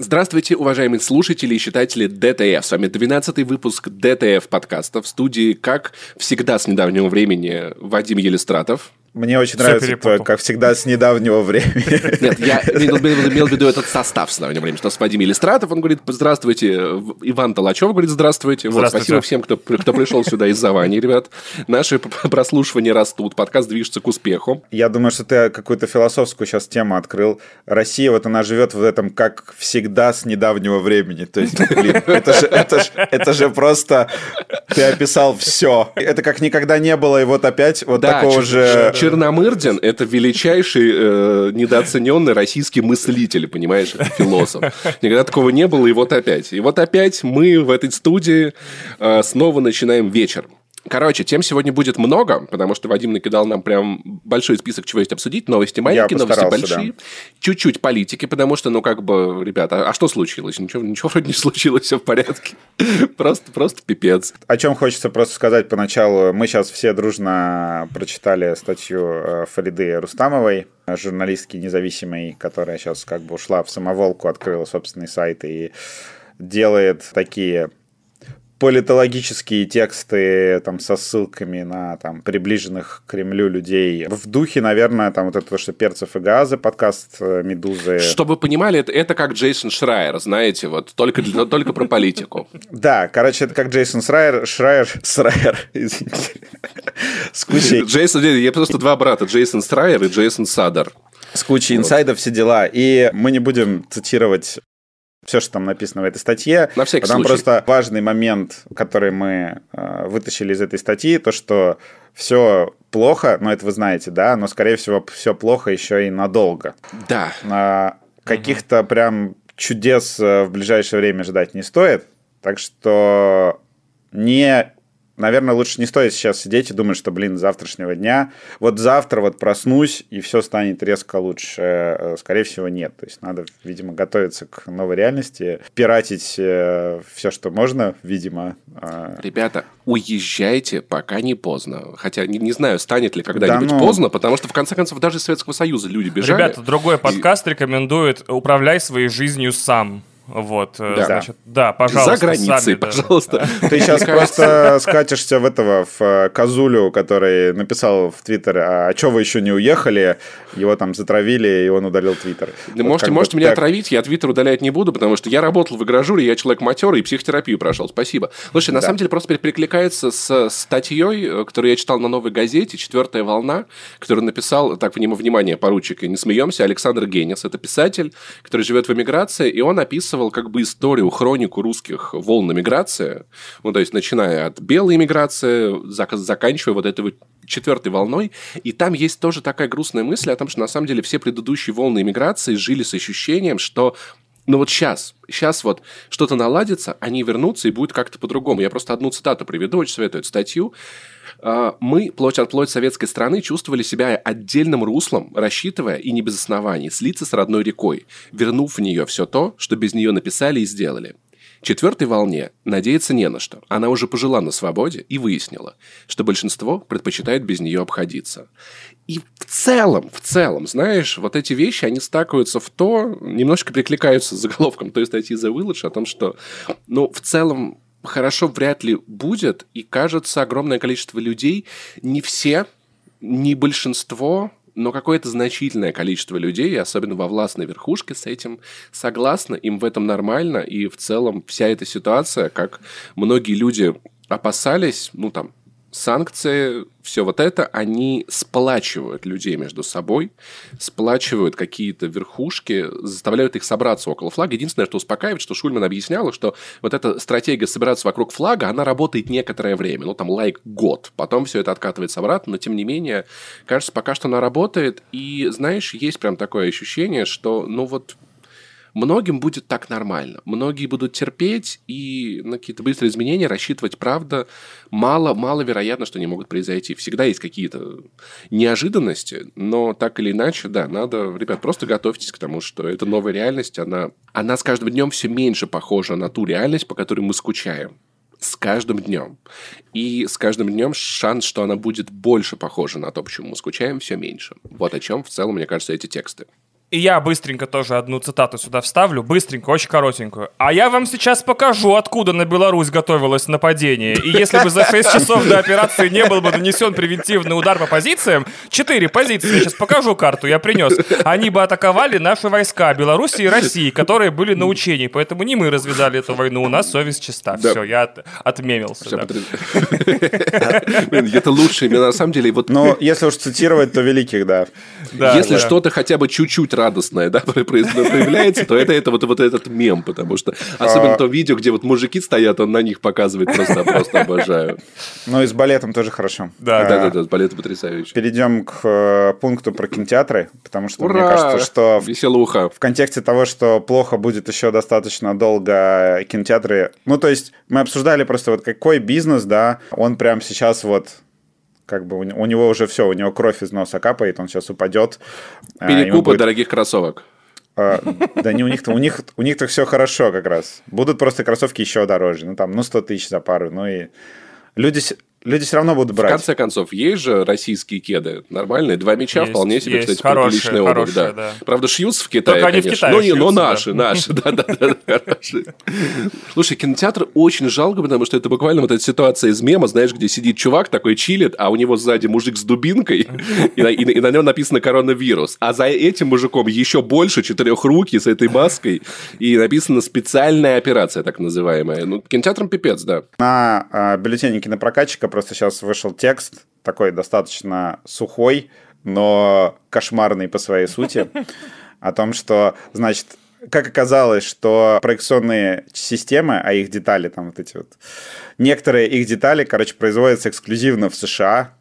Здравствуйте, уважаемые слушатели и читатели DTF. С вами 12-й выпуск DTF подкаста. В студии, как всегда, с недавнего времени, Вадим Елистратов. Мне очень Все нравится, перепутал. как всегда, с недавнего времени. Нет, я имел, в виду этот состав с недавнего времени. Что с Вадим Елистратов, он говорит, здравствуйте. Иван Талачев говорит, здравствуйте. Вот, спасибо всем, кто, кто пришел сюда из-за Вани, ребят. Наши прослушивания растут, подкаст движется к успеху. Я думаю, что ты какую-то философскую сейчас тему открыл. Россия, вот она живет в этом, как всегда, с недавнего времени. То есть, блин, это же, это же, это же просто... Ты описал все. Это как никогда не было, и вот опять вот да, такого же Черномырдин – это величайший э, недооцененный российский мыслитель, понимаешь, философ. Никогда такого не было, и вот опять. И вот опять мы в этой студии э, снова начинаем вечер. Короче, тем сегодня будет много, потому что Вадим накидал нам прям большой список, чего есть обсудить. Новости маленькие, новости большие. Да. Чуть-чуть политики, потому что, ну, как бы, ребята, а что случилось? Ничего, ничего вроде не случилось, все в порядке. Просто, просто пипец. О чем хочется просто сказать поначалу. Мы сейчас все дружно прочитали статью э, Фариды Рустамовой, журналистки независимой, которая сейчас как бы ушла в самоволку, открыла собственный сайт и делает такие политологические тексты там со ссылками на там приближенных к Кремлю людей. В духе, наверное, там вот это то, что Перцев и Газы, подкаст э, Медузы. Чтобы вы понимали, это, это как Джейсон Шрайер, знаете, вот только, только про политику. Да, короче, это как Джейсон Шрайер, Шрайер, Шрайер, извините. С кучей... Джейсон, я просто два брата, Джейсон Шрайер и Джейсон Садар с кучей инсайдов, все дела. И мы не будем цитировать все, что там написано в этой статье. На всякий Там случай. просто важный момент, который мы э, вытащили из этой статьи, то, что все плохо, но это вы знаете, да, но, скорее всего, все плохо еще и надолго. Да. А, каких-то угу. прям чудес э, в ближайшее время ждать не стоит, так что не наверное, лучше не стоит сейчас сидеть и думать, что, блин, завтрашнего дня, вот завтра вот проснусь, и все станет резко лучше. Э, скорее всего, нет. То есть надо, видимо, готовиться к новой реальности, пиратить э, все, что можно, видимо. А. Ребята, уезжайте, пока не поздно. Хотя не, не знаю, станет ли когда-нибудь да, ну... поздно, потому что, в конце концов, даже из Советского Союза люди бежали. Ребята, другой подкаст и... рекомендует «Управляй своей жизнью сам». Вот, э, да. значит, да, пожалуйста. За границей, сами, пожалуйста. Да. Ты сейчас просто скатишься в этого, в э, Козулю, который написал в Твиттер, а, что вы еще не уехали? Его там затравили, и он удалил Твиттер. Вот можете можете меня так... отравить, я Твиттер удалять не буду, потому что я работал в игражуре, я человек матерый и психотерапию прошел. Спасибо. Слушай, на да. самом деле просто перекликается с статьей, э, которую я читал на новой газете «Четвертая волна», которую написал, так, внимание, поручик, и не смеемся, Александр Генис. Это писатель, который живет в эмиграции, и он описывает описывал как бы историю, хронику русских волн миграции, ну, то есть начиная от белой миграции, заканчивая вот этой вот четвертой волной, и там есть тоже такая грустная мысль о том, что на самом деле все предыдущие волны иммиграции жили с ощущением, что ну вот сейчас, сейчас вот что-то наладится, они вернутся и будет как-то по-другому. Я просто одну цитату приведу, очень советую эту статью. А, мы, плоть от плоть советской страны, чувствовали себя отдельным руслом, рассчитывая, и не без оснований, слиться с родной рекой, вернув в нее все то, что без нее написали и сделали. Четвертой волне надеяться не на что. Она уже пожила на свободе и выяснила, что большинство предпочитает без нее обходиться. И в целом, в целом, знаешь, вот эти вещи, они стакаются в то, немножко перекликаются с заголовком той статьи The Village о том, что, ну, в целом, хорошо вряд ли будет, и кажется, огромное количество людей, не все, не большинство, но какое-то значительное количество людей, особенно во властной верхушке, с этим согласны, им в этом нормально, и в целом вся эта ситуация, как многие люди опасались, ну там, санкции, все вот это, они сплачивают людей между собой, сплачивают какие-то верхушки, заставляют их собраться около флага. Единственное, что успокаивает, что Шульман объясняла, что вот эта стратегия собираться вокруг флага, она работает некоторое время, ну там лайк год, потом все это откатывается обратно, но тем не менее, кажется, пока что она работает, и знаешь, есть прям такое ощущение, что ну вот Многим будет так нормально. Многие будут терпеть и на какие-то быстрые изменения рассчитывать, правда, мало, мало вероятно, что они могут произойти. Всегда есть какие-то неожиданности, но так или иначе, да, надо, ребят, просто готовьтесь к тому, что эта новая реальность, она, она с каждым днем все меньше похожа на ту реальность, по которой мы скучаем с каждым днем. И с каждым днем шанс, что она будет больше похожа на то, почему мы скучаем, все меньше. Вот о чем в целом, мне кажется, эти тексты. И я быстренько тоже одну цитату сюда вставлю, быстренько, очень коротенькую. А я вам сейчас покажу, откуда на Беларусь готовилось нападение. И если бы за 6 часов до операции не был бы нанесен превентивный удар по позициям, 4 позиции, я сейчас покажу карту, я принес, они бы атаковали наши войска Беларуси и России, которые были на учении. Поэтому не мы развязали эту войну, у нас совесть чиста. Да. Все, я от, отмемился. Да. Это лучше, на самом деле. Вот... Но если уж цитировать, то великих, да. Если что-то хотя бы чуть-чуть радостное, да, проявляется, то это, это вот, вот этот мем, потому что особенно а. то видео, где вот мужики стоят, он на них показывает, просто, просто обожаю. Ну и с балетом тоже хорошо. Да, да, да, да, с балетом потрясающе. Перейдем к э, пункту про кинотеатры, потому что мне кажется, что Веселуха. в контексте того, что плохо будет еще достаточно долго кинотеатры, ну то есть мы обсуждали просто вот какой бизнес, да, он прям сейчас вот как бы у, него уже все, у него кровь из носа капает, он сейчас упадет. А, Перекупы будет... дорогих кроссовок. А, да не у них-то, у них, у них-то все хорошо как раз. Будут просто кроссовки еще дороже. Ну там, ну 100 тысяч за пару. Ну и люди, люди все равно будут брать. В конце концов, есть же российские кеды. Нормальные. Два меча есть, вполне себе, есть. кстати, хорошие, приличная обувь. Да. да. Правда, шьются в Китае, Только конечно. Они в Китае но, но наши, да. наши. Да, да, да, хорошие. Слушай, кинотеатр очень жалко, потому что это буквально вот эта ситуация из мема, знаешь, где сидит чувак такой чилит, а у него сзади мужик с дубинкой, и на, и, и на нем написано коронавирус. А за этим мужиком еще больше четырехруки с этой маской, и написано специальная операция, так называемая. Ну, кинотеатром пипец, да. На а, бюллетене кинопрокатчика просто сейчас вышел текст, такой достаточно сухой, но кошмарный по своей сути, о том, что, значит, как оказалось, что проекционные системы, а их детали, там вот эти вот, некоторые их детали, короче, производятся эксклюзивно в США,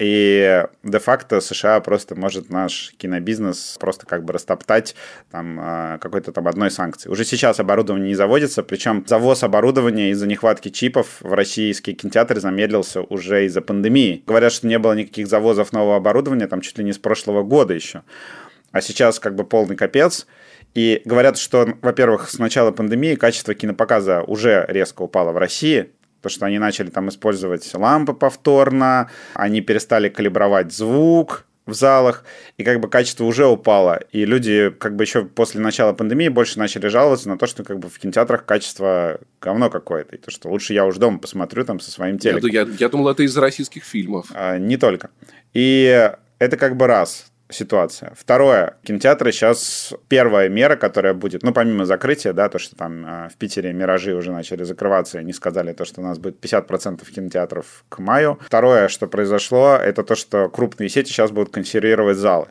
и де-факто США просто может наш кинобизнес просто как бы растоптать там а, какой-то там одной санкции. Уже сейчас оборудование не заводится, причем завоз оборудования из-за нехватки чипов в российские кинотеатры замедлился уже из-за пандемии. Говорят, что не было никаких завозов нового оборудования там чуть ли не с прошлого года еще. А сейчас как бы полный капец. И говорят, что, во-первых, с начала пандемии качество кинопоказа уже резко упало в России, то, что они начали там использовать лампы повторно, они перестали калибровать звук в залах, и как бы качество уже упало. И люди как бы еще после начала пандемии больше начали жаловаться на то, что как бы в кинотеатрах качество говно какое-то, и то, что лучше я уже дома посмотрю там со своим телеком. Я, я, я думал, это из российских фильмов. А, не только. И это как бы раз ситуация. Второе. Кинотеатры сейчас первая мера, которая будет, ну, помимо закрытия, да, то, что там э, в Питере «Миражи» уже начали закрываться, и они сказали то, что у нас будет 50% кинотеатров к маю. Второе, что произошло, это то, что крупные сети сейчас будут консервировать залы.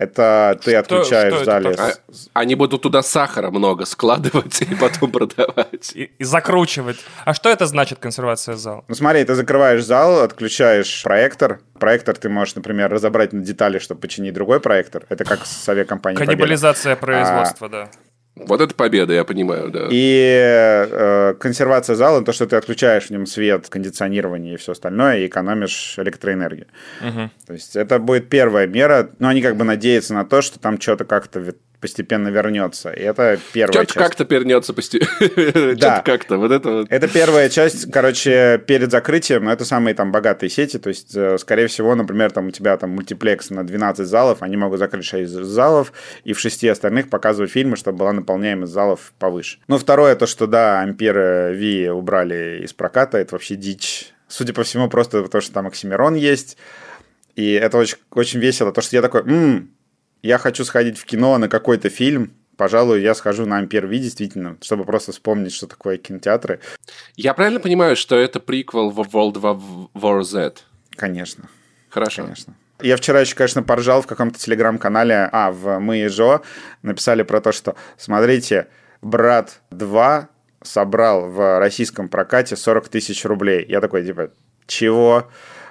Это ты что, отключаешь что зале. А, они будут туда сахара много складывать и потом продавать. И, и закручивать. А что это значит, консервация зала? Ну смотри, ты закрываешь зал, отключаешь проектор. Проектор ты можешь, например, разобрать на детали, чтобы починить другой проектор. Это как с авиакомпанией Каннибализация Победа. производства, а, да. Вот это победа, я понимаю, да. И э, консервация зала, то, что ты отключаешь в нем свет, кондиционирование и все остальное, и экономишь электроэнергию. Угу. То есть это будет первая мера, но они как бы надеются на то, что там что-то как-то постепенно вернется. И это первая Что-то часть. как-то вернется постепенно. Да. как-то. Вот это вот. Это первая часть, короче, перед закрытием, но это самые там богатые сети. То есть, э, скорее всего, например, там у тебя там мультиплекс на 12 залов, они могут закрыть 6 залов и в 6 остальных показывать фильмы, чтобы была наполняемость залов повыше. Ну, второе, то, что, да, Ампер V убрали из проката, это вообще дичь. Судя по всему, просто потому что там Оксимирон есть. И это очень, очень весело, то, что я такой, м-м, я хочу сходить в кино на какой-то фильм, пожалуй, я схожу на Ампер Ви, действительно, чтобы просто вспомнить, что такое кинотеатры. Я правильно понимаю, что это приквел в World War Z? Конечно. Хорошо. Конечно. Я вчера еще, конечно, поржал в каком-то телеграм-канале, а, в «Мы и Жо» написали про то, что, смотрите, «Брат 2» собрал в российском прокате 40 тысяч рублей. Я такой, типа, чего?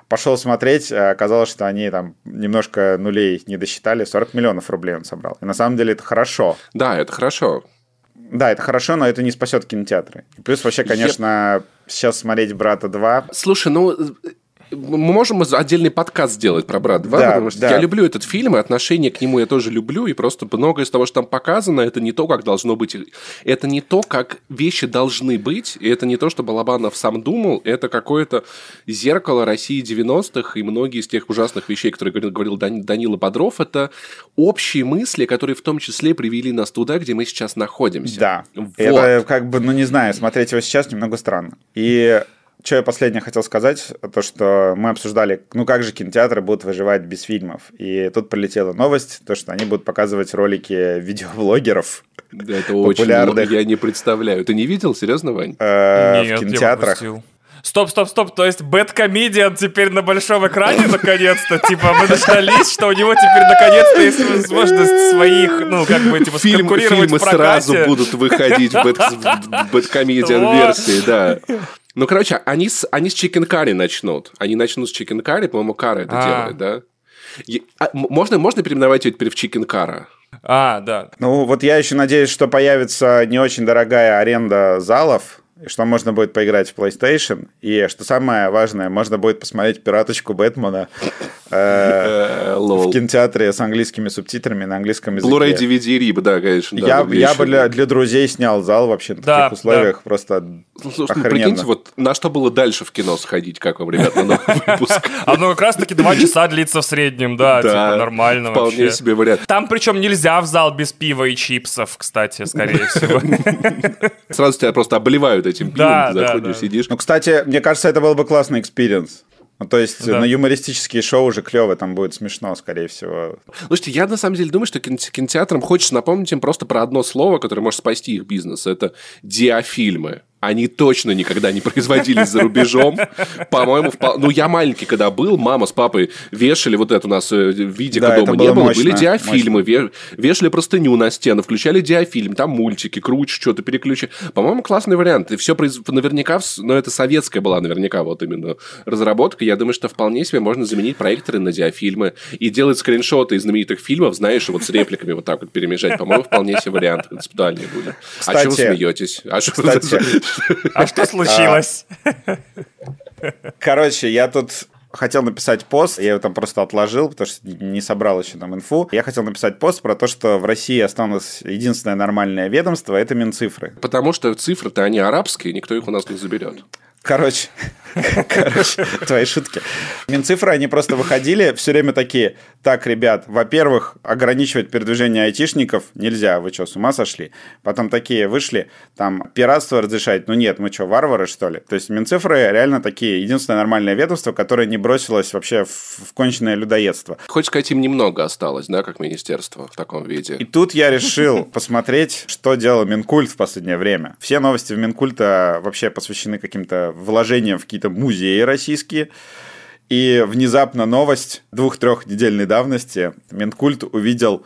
Пошел смотреть, а оказалось, что они там немножко нулей не досчитали, 40 миллионов рублей он собрал. И на самом деле это хорошо. Да, это хорошо. Да, это хорошо, но это не спасет кинотеатры. Плюс вообще, конечно, Я... сейчас смотреть «Брата 2». Слушай, ну мы можем отдельный подкаст сделать про «Брат 2», Да, потому что да. я люблю этот фильм, и отношение к нему я тоже люблю, и просто многое из того, что там показано, это не то, как должно быть. Это не то, как вещи должны быть, и это не то, что Балабанов сам думал, это какое-то зеркало России 90-х, и многие из тех ужасных вещей, которые говорил, говорил Дани- Данила Бодров, это общие мысли, которые в том числе привели нас туда, где мы сейчас находимся. Да. Вот. Это как бы, ну не знаю, смотреть его сейчас немного странно. И что я последнее хотел сказать, то, что мы обсуждали, ну как же кинотеатры будут выживать без фильмов. И тут прилетела новость, то, что они будут показывать ролики видеоблогеров Да, Это очень... Популярных. Я не представляю. Ты не видел? Серьезно, Вань? э, Нет, в кинотеатрах. Стоп, стоп, стоп, то есть Бэткомедиан теперь на большом экране наконец-то? Типа мы дождались, что у него теперь наконец-то есть возможность своих, ну, как бы, типа, Фильм- фильмы в прокате. сразу будут выходить в бэт- в бэткомедиан версии, да. Ну, короче, они с, они с Chicken Curry начнут. Они начнут с Chicken Curry, по-моему, Кара это А. делает, да? И- а, можно, можно переименовать ее теперь в Chicken Кара? А, да. Ну вот я еще надеюсь, что появится не очень дорогая аренда залов, что можно будет поиграть в PlayStation, и что самое важное, можно будет посмотреть пираточку Бэтмена э, Э, в кинотеатре с английскими субтитрами на английском языке. Blu-ray, DVD, риба, да, конечно. Я, я бы для, для друзей снял зал вообще на Да, таких условиях просто ну, охрененно. прикиньте, вот на что было дальше в кино сходить, как вам, ребят, на новый выпуск? Оно как раз-таки два часа длится в среднем, да, типа нормально вполне себе вариант. Там причем нельзя в зал без пива и чипсов, кстати, скорее всего. Сразу тебя просто обливают этим пивом, Да, ты да, заходишь, да. сидишь. Ну, кстати, мне кажется, это был бы классный experience. Ну, то есть Да. на юмористические шоу уже клево, там будет смешно, скорее всего. Слушайте, я на самом деле думаю, что кино- кинотеатрам хочется напомнить им просто про одно слово, которое может спасти их бизнес. Это диафильмы. Они точно никогда не производились за рубежом. По-моему, впол- ну я маленький, когда был, мама с папой вешали вот это у нас э, видика Да, дома не было мощно, были диафильмы, ве- вешали простыню на стену, включали диафильм, там мультики, круче, что-то переключи. По-моему, классный вариант. И все наверняка, в с- но это советская была наверняка вот именно разработка. Я думаю, что вполне себе можно заменить проекторы на диафильмы и делать скриншоты из знаменитых фильмов, знаешь, вот с репликами вот так вот перемежать. По-моему, вполне себе вариант концептуальный будет. а чего вы Кстати, смеетесь? А кстати, А что случилось? Короче, я тут хотел написать пост, я его там просто отложил, потому что не собрал еще там инфу. Я хотел написать пост про то, что в России осталось единственное нормальное ведомство, это Минцифры. Потому что цифры-то они арабские, никто их у нас не заберет. Короче, короче, твои шутки. Минцифры, они просто выходили все время такие, так, ребят, во-первых, ограничивать передвижение айтишников нельзя, вы что, с ума сошли? Потом такие вышли, там, пиратство разрешать, ну нет, мы что, варвары, что ли? То есть Минцифры реально такие, единственное нормальное ведомство, которое не бросилось вообще в, конченное людоедство. Хочешь сказать, им немного осталось, да, как министерство в таком виде? И тут я решил посмотреть, что делал Минкульт в последнее время. Все новости в Минкульта вообще посвящены каким-то вложениям в какие-то музеи российские. И внезапно новость двух-трех недельной давности. Минкульт увидел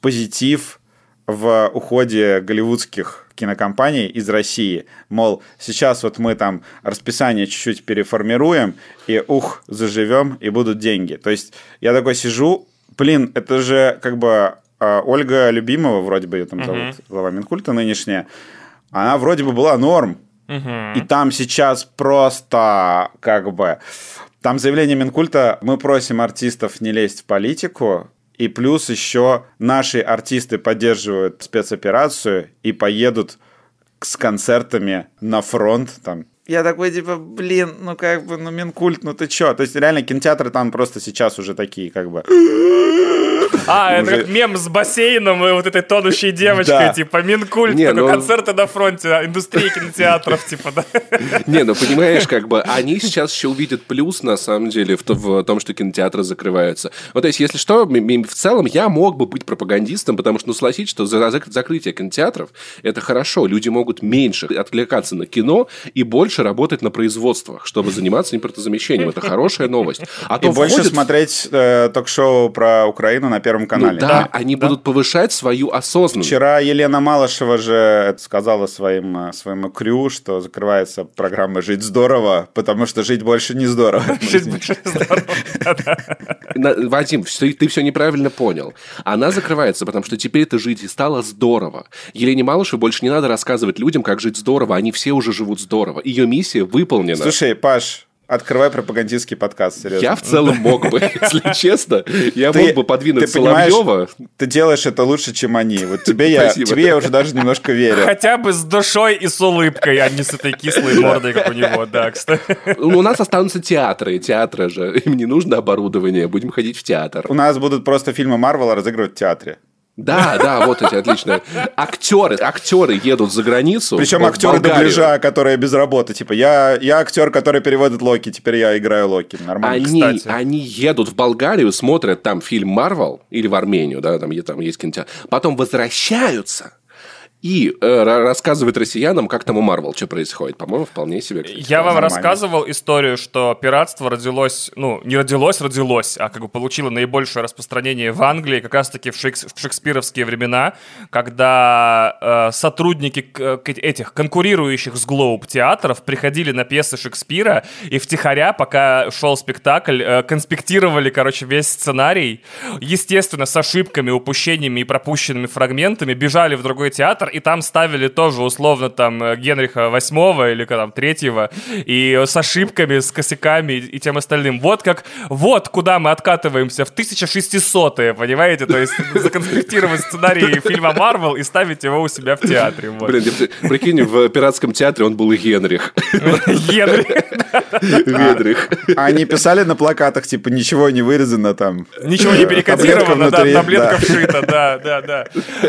позитив в уходе голливудских кинокомпаний из России. Мол, сейчас вот мы там расписание чуть-чуть переформируем, и ух, заживем, и будут деньги. То есть я такой сижу, блин, это же как бы а, Ольга Любимова, вроде бы ее там зовут, глава Минкульта нынешняя, она вроде бы была норм. И там сейчас просто как бы... Там заявление Минкульта, мы просим артистов не лезть в политику, и плюс еще наши артисты поддерживают спецоперацию и поедут с концертами на фронт там. Я такой, типа, блин, ну как бы, ну Минкульт, ну ты чё? То есть реально кинотеатры там просто сейчас уже такие, как бы... А, это как мем с бассейном и вот этой тонущей девочкой, типа Минкульт, такой ну- концерты на фронте, индустрия кинотеатров, типа, да. Не, ну понимаешь, как бы они сейчас еще увидят плюс, на самом деле, в, то- в том, что кинотеатры закрываются. Вот, то есть, если что, в целом я мог бы быть пропагандистом, потому что, ну, согласитесь, что за зак- закрытие кинотеатров – это хорошо. Люди могут меньше отвлекаться на кино и больше работать на производствах, чтобы заниматься импортозамещением. Это хорошая новость. А И то больше смотреть э, ток-шоу про Украину на Первом Ну канале. да, они будут повышать свою осознанность. Вчера Елена Малышева же сказала своим, э, своему крю, что закрывается программа «Жить здорово», потому что жить больше не здорово. Жить больше здорово. На- Вадим, ты все неправильно понял. Она закрывается, потому что теперь это жить и стало здорово. Елене Малышевой больше не надо рассказывать людям, как жить здорово. Они все уже живут здорово. Ее миссия выполнена. Слушай, Паш, Открывай пропагандистский подкаст, серьезно. Я в целом мог бы, если честно. Я мог бы подвинуть Соловьева. Ты делаешь это лучше, чем они. Вот тебе я, тебе я уже даже немножко верю. Хотя бы с душой и с улыбкой, а не с этой кислой мордой, как у него, да, кстати. Ну, у нас останутся театры. Театры же. Им не нужно оборудование. Будем ходить в театр. У нас будут просто фильмы Марвела разыгрывать в театре. Да, да, вот эти отличные. Актеры, актеры едут за границу. Причем актеры дубляжа, которые без работы. Типа, я, я актер, который переводит Локи, теперь я играю Локи. Нормально. Они, Кстати. они едут в Болгарию, смотрят там фильм Марвел или в Армению, да, там, там есть кинотеатр. Потом возвращаются и э, рассказывает россиянам, как там у Марвел что происходит. По-моему, вполне себе. Я вам нормально. рассказывал историю, что пиратство родилось, ну, не родилось, родилось, а как бы получило наибольшее распространение в Англии как раз-таки в, шекс, в шекспировские времена, когда э, сотрудники к этих конкурирующих с Глоуб театров приходили на пьесы Шекспира и втихаря, пока шел спектакль, э, конспектировали, короче, весь сценарий, естественно, с ошибками, упущениями и пропущенными фрагментами, бежали в другой театр, театр, и там ставили тоже условно там э, Генриха восьмого или там третьего, и с ошибками, с косяками и тем остальным. Вот как, вот куда мы откатываемся в 1600-е, понимаете? То есть законспектировать сценарий фильма Марвел и ставить его у себя в театре. Вот. Блин, прикинь, в пиратском театре он был Генрих. Генрих. Генрих. А они писали на плакатах, типа, ничего не вырезано там. Ничего не перекодировано, да, таблетка вшита, да, да, да.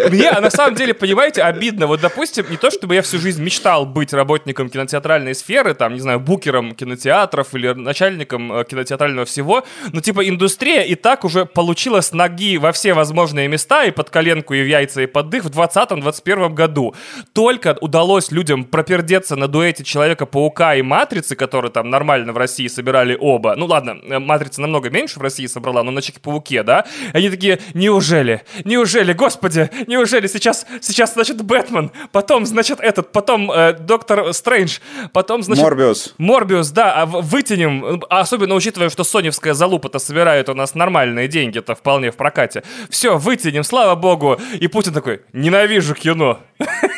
Мне, а на самом деле, понимаете, обидно. Вот, допустим, не то, чтобы я всю жизнь мечтал быть работником кинотеатральной сферы, там, не знаю, букером кинотеатров или начальником э, кинотеатрального всего, но, типа, индустрия и так уже получила с ноги во все возможные места, и под коленку, и в яйца, и под дых в 2020-2021 году. Только удалось людям пропердеться на дуэте Человека-паука и Матрицы, которые там нормально в России собирали оба. Ну ладно, э, Матрица намного меньше в России собрала, но на Человеке-пауке, да? Они такие, неужели, неужели, господи, неужели сейчас, сейчас, значит, значит, Бэтмен, потом, значит, этот, потом э, Доктор Стрэндж, потом, значит... Морбиус. Морбиус, да, а вытянем, особенно учитывая, что соневская залупа-то собирает у нас нормальные деньги-то вполне в прокате. Все, вытянем, слава богу. И Путин такой, ненавижу кино.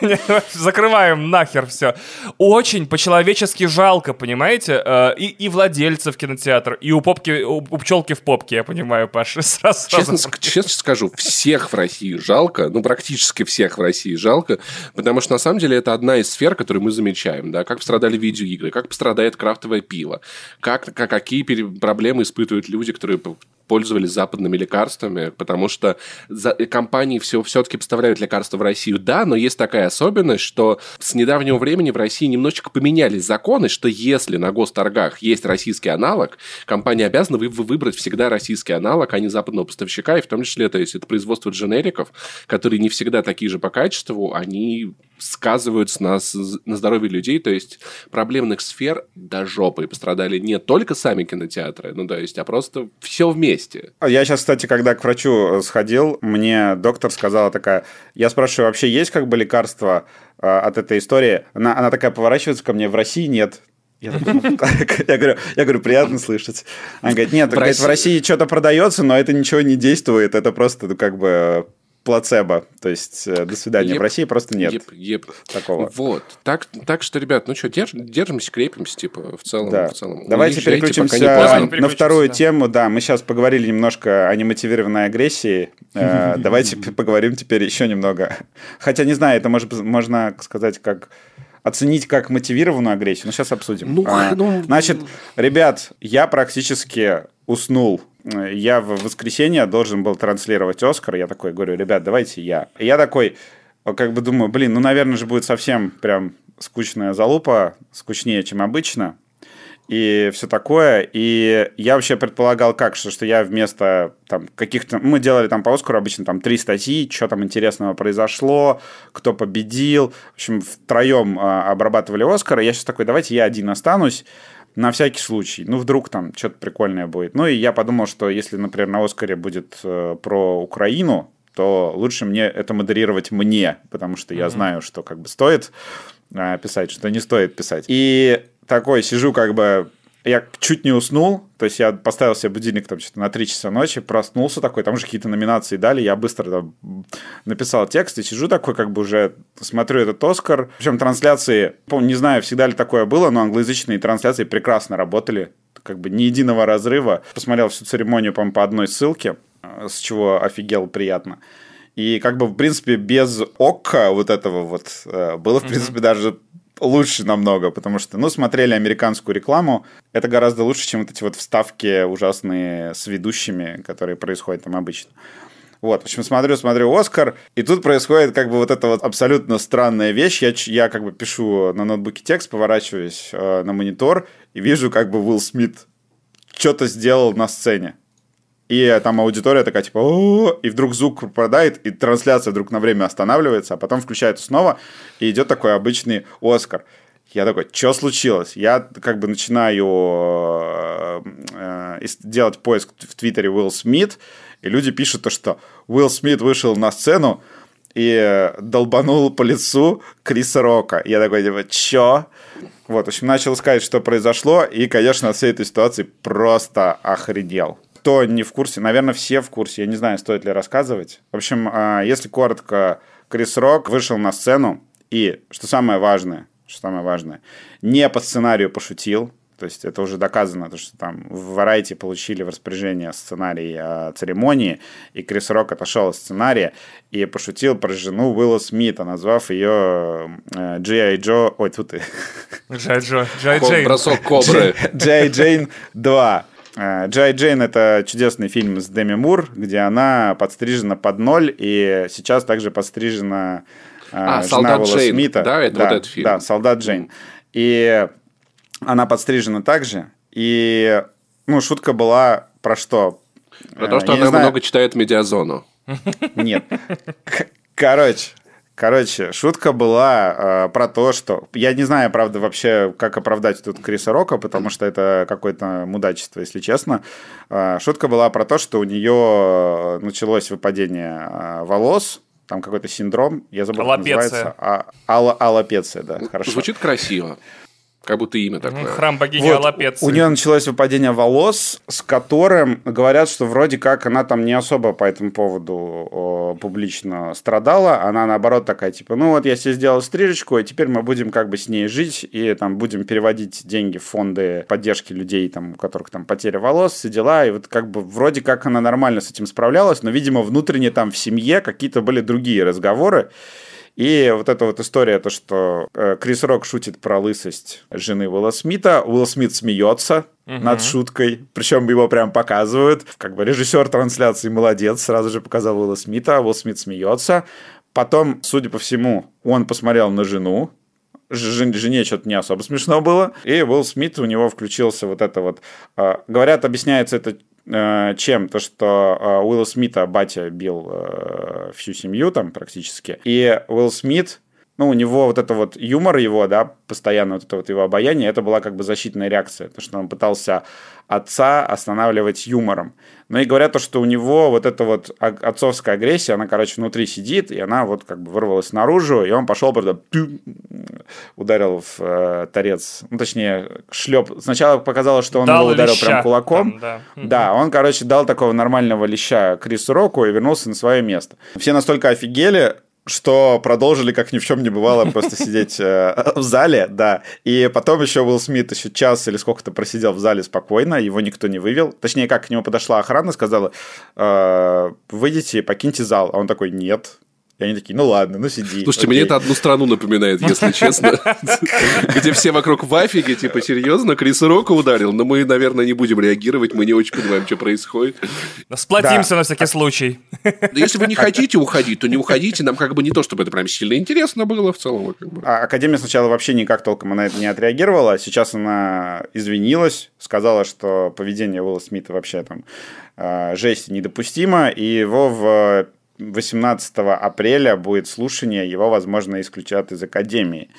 Закрываем нахер все. Очень по-человечески жалко, понимаете? Э, и, и владельцев кинотеатра, и у попки, у, у пчелки в попке, я понимаю, Паша. Сразу, честно, честно скажу, всех в России жалко, ну, практически всех в России жалко, потому что, на самом деле, это одна из сфер, которую мы замечаем, да, как пострадали видеоигры, как пострадает крафтовое пиво, как, как, какие проблемы испытывают люди, которые пользовались западными лекарствами, потому что за, компании все, все-таки поставляют лекарства в Россию, да, но есть такая особенность, что с недавнего времени в России немножечко поменялись законы, что если на госторгах есть российский аналог, компания обязана вы, выбрать всегда российский аналог, а не западного поставщика, и в том числе, то есть это производство дженериков, которые не всегда такие же по качеству, они сказываются на, на здоровье людей, то есть проблемных сфер до жопы. И пострадали не только сами кинотеатры, ну, то есть, а просто все вместе. А я сейчас, кстати, когда к врачу э, сходил, мне доктор сказала такая, я спрашиваю, вообще есть как бы лекарство э, от этой истории? Она, она такая поворачивается ко мне, в России нет. Я, «Ну, я, говорю, я говорю, приятно слышать. Она говорит, нет, в, говорит, России... в России что-то продается, но это ничего не действует, это просто ну, как бы плацебо. То есть, э, до свидания. Еп, в России просто нет еп, еп. такого. Вот. Так, так что, ребят, ну что, держ, держимся, крепимся, типа, в целом. Да. В целом. Давайте переключимся на вторую да. тему. Да, мы сейчас поговорили немножко о немотивированной агрессии. Э, давайте поговорим теперь еще немного. Хотя, не знаю, это можно сказать как оценить как мотивированную агрессию. Но сейчас обсудим. Ну, а, ну... Значит, ребят, я практически уснул я в воскресенье должен был транслировать Оскар. Я такой говорю, ребят, давайте я. Я такой, как бы думаю, блин, ну, наверное же будет совсем прям скучная залупа, скучнее, чем обычно. И все такое. И я вообще предполагал как, что, что я вместо там каких-то... Мы делали там по Оскару обычно там три статьи, что там интересного произошло, кто победил. В общем, втроем а, обрабатывали Оскар. И я сейчас такой, давайте я один останусь на всякий случай. Ну, вдруг там что-то прикольное будет. Ну, и я подумал, что если, например, на Оскаре будет э, про Украину, то лучше мне это модерировать мне, потому что mm-hmm. я знаю, что как бы стоит э, писать, что не стоит писать. И такой сижу как бы я чуть не уснул, то есть я поставил себе будильник там что-то на 3 часа ночи, проснулся такой, там уже какие-то номинации дали, я быстро там, написал текст и сижу такой, как бы уже смотрю этот Оскар. Причем трансляции, помню, не знаю, всегда ли такое было, но англоязычные трансляции прекрасно работали, как бы ни единого разрыва. Посмотрел всю церемонию, по по одной ссылке, с чего офигел приятно. И как бы, в принципе, без ока вот этого вот э, было, в принципе, mm-hmm. даже лучше намного, потому что, ну, смотрели американскую рекламу, это гораздо лучше, чем вот эти вот вставки ужасные с ведущими, которые происходят там обычно. Вот, в общем, смотрю, смотрю Оскар, и тут происходит как бы вот эта вот абсолютно странная вещь. Я, я как бы пишу на ноутбуке текст, поворачиваюсь э, на монитор и вижу как бы Уилл Смит что-то сделал на сцене. И там аудитория такая, типа, и вдруг звук пропадает, и трансляция вдруг на время останавливается, а потом включается снова, и идет такой обычный Оскар. Я такой, что случилось? Я как бы начинаю э, э, делать поиск в Твиттере Уилл Смит, и люди пишут то, что Уилл Смит вышел на сцену и долбанул по лицу Криса Рока. Я такой, типа, чё? Вот, в общем, начал искать, что произошло, и, конечно, от всей этой ситуации просто охренел кто не в курсе, наверное, все в курсе, я не знаю, стоит ли рассказывать. В общем, а, если коротко, Крис Рок вышел на сцену и, что самое важное, что самое важное, не по сценарию пошутил, то есть это уже доказано, то, что там в Variety получили в распоряжение сценарий э, церемонии, и Крис Рок отошел от сценария и пошутил про жену Уилла Смита, назвав ее э, G.I. Джо... Ой, тут ты. Джай Джо. Джай Джейн. Бросок кобры. Джай Джейн 2. Джай Джейн — это чудесный фильм с Деми Мур, где она подстрижена под ноль, и сейчас также подстрижена э, а, жена Солдат Уилла Джейн. Смита. Да, это да, вот этот фильм. Да, Солдат Джейн. И она подстрижена также, и ну, шутка была про что? Про то, э, что Я она знаю... много читает медиазону. Нет. Короче, Короче, шутка была э, про то, что... Я не знаю, правда, вообще, как оправдать тут Криса Рока, потому что это какое-то мудачество, если честно. Э, шутка была про то, что у нее началось выпадение э, волос, там какой-то синдром, я забыл, как называется. А, ало, аллопеция, да, хорошо. Звучит красиво. Как будто имя такое. Храм богини вот, Алапеции. У нее началось выпадение волос, с которым говорят, что вроде как она там не особо по этому поводу о, публично страдала. Она наоборот такая, типа, ну вот я себе сделала стрижечку, и теперь мы будем как бы с ней жить, и там будем переводить деньги в фонды поддержки людей, там, у которых там потеря волос, все дела. И вот как бы вроде как она нормально с этим справлялась, но, видимо, внутренне там в семье какие-то были другие разговоры. И вот эта вот история, то, что э, Крис Рок шутит про лысость жены Уилла Смита, Уилл Смит смеется угу. над шуткой, причем его прям показывают. Как бы режиссер трансляции молодец, сразу же показал Уилла Смита, Уилл Смит смеется. Потом, судя по всему, он посмотрел на жену, жене что-то не особо смешно было. И Уилл Смит, у него включился вот это вот... Э, говорят, объясняется это чем? То, что э, Уилла Смита батя бил э, всю семью там практически. И Уилл Смит ну, у него вот это вот юмор его, да, постоянно вот это вот его обаяние, это была как бы защитная реакция, то, что он пытался отца останавливать юмором. Но и говорят то, что у него вот эта вот отцовская агрессия, она, короче, внутри сидит, и она вот как бы вырвалась наружу, и он пошел, правда, ударил в э, торец, ну, точнее, шлеп. Сначала показалось, что он дал его ударил леща. прям кулаком. Там, да. да, он, короче, дал такого нормального леща Крису Року и вернулся на свое место. Все настолько офигели, что продолжили, как ни в чем не бывало, просто сидеть э, в зале, да. И потом еще Уилл Смит еще час или сколько-то просидел в зале спокойно, его никто не вывел. Точнее, как к нему подошла охрана, сказала, э, выйдите, покиньте зал. А он такой, нет, и они такие, ну ладно, ну сиди. Слушайте, окей. мне это одну страну напоминает, если честно. Где все вокруг в афиге, типа, серьезно, Крис Рока ударил, но мы, наверное, не будем реагировать, мы не очень понимаем, что происходит. Сплотимся на всякий случай. Если вы не хотите уходить, то не уходите, нам как бы не то, чтобы это прям сильно интересно было в целом. А Академия сначала вообще никак толком на это не отреагировала, сейчас она извинилась, сказала, что поведение Уилла Смита вообще там а, жесть недопустимо, и его в 18 апреля будет слушание, его, возможно, исключат из Академии.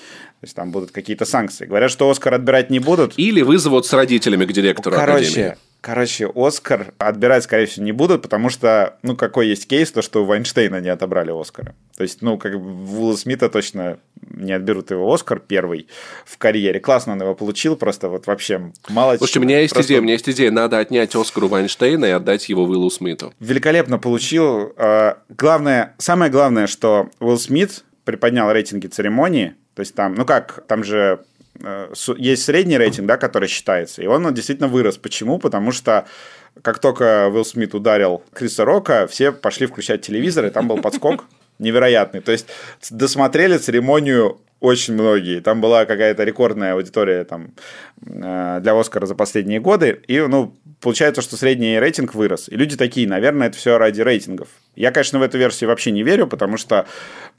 То есть там будут какие-то санкции. Говорят, что Оскар отбирать не будут. Или вызовут с родителями к директору Короче, Академии. Короче, Оскар отбирать, скорее всего, не будут, потому что, ну, какой есть кейс, то, что у Вайнштейна не отобрали Оскара. То есть, ну, как бы Уилла Смита точно не отберут его Оскар первый в карьере. Классно он его получил, просто вот вообще мало Слушайте, у меня есть просто... идея, у меня есть идея, надо отнять Оскару Вайнштейна и отдать его Уиллу Смиту. Великолепно получил. А, главное, самое главное, что Уилл Смит приподнял рейтинги церемонии, то есть там, ну как, там же есть средний рейтинг, да, который считается, и он действительно вырос. Почему? Потому что как только Уилл Смит ударил Криса Рока, все пошли включать телевизор, и там был подскок невероятный. То есть досмотрели церемонию очень многие. Там была какая-то рекордная аудитория там, э, для Оскара за последние годы. И, ну, получается, что средний рейтинг вырос. И люди такие, наверное, это все ради рейтингов. Я, конечно, в эту версию вообще не верю, потому что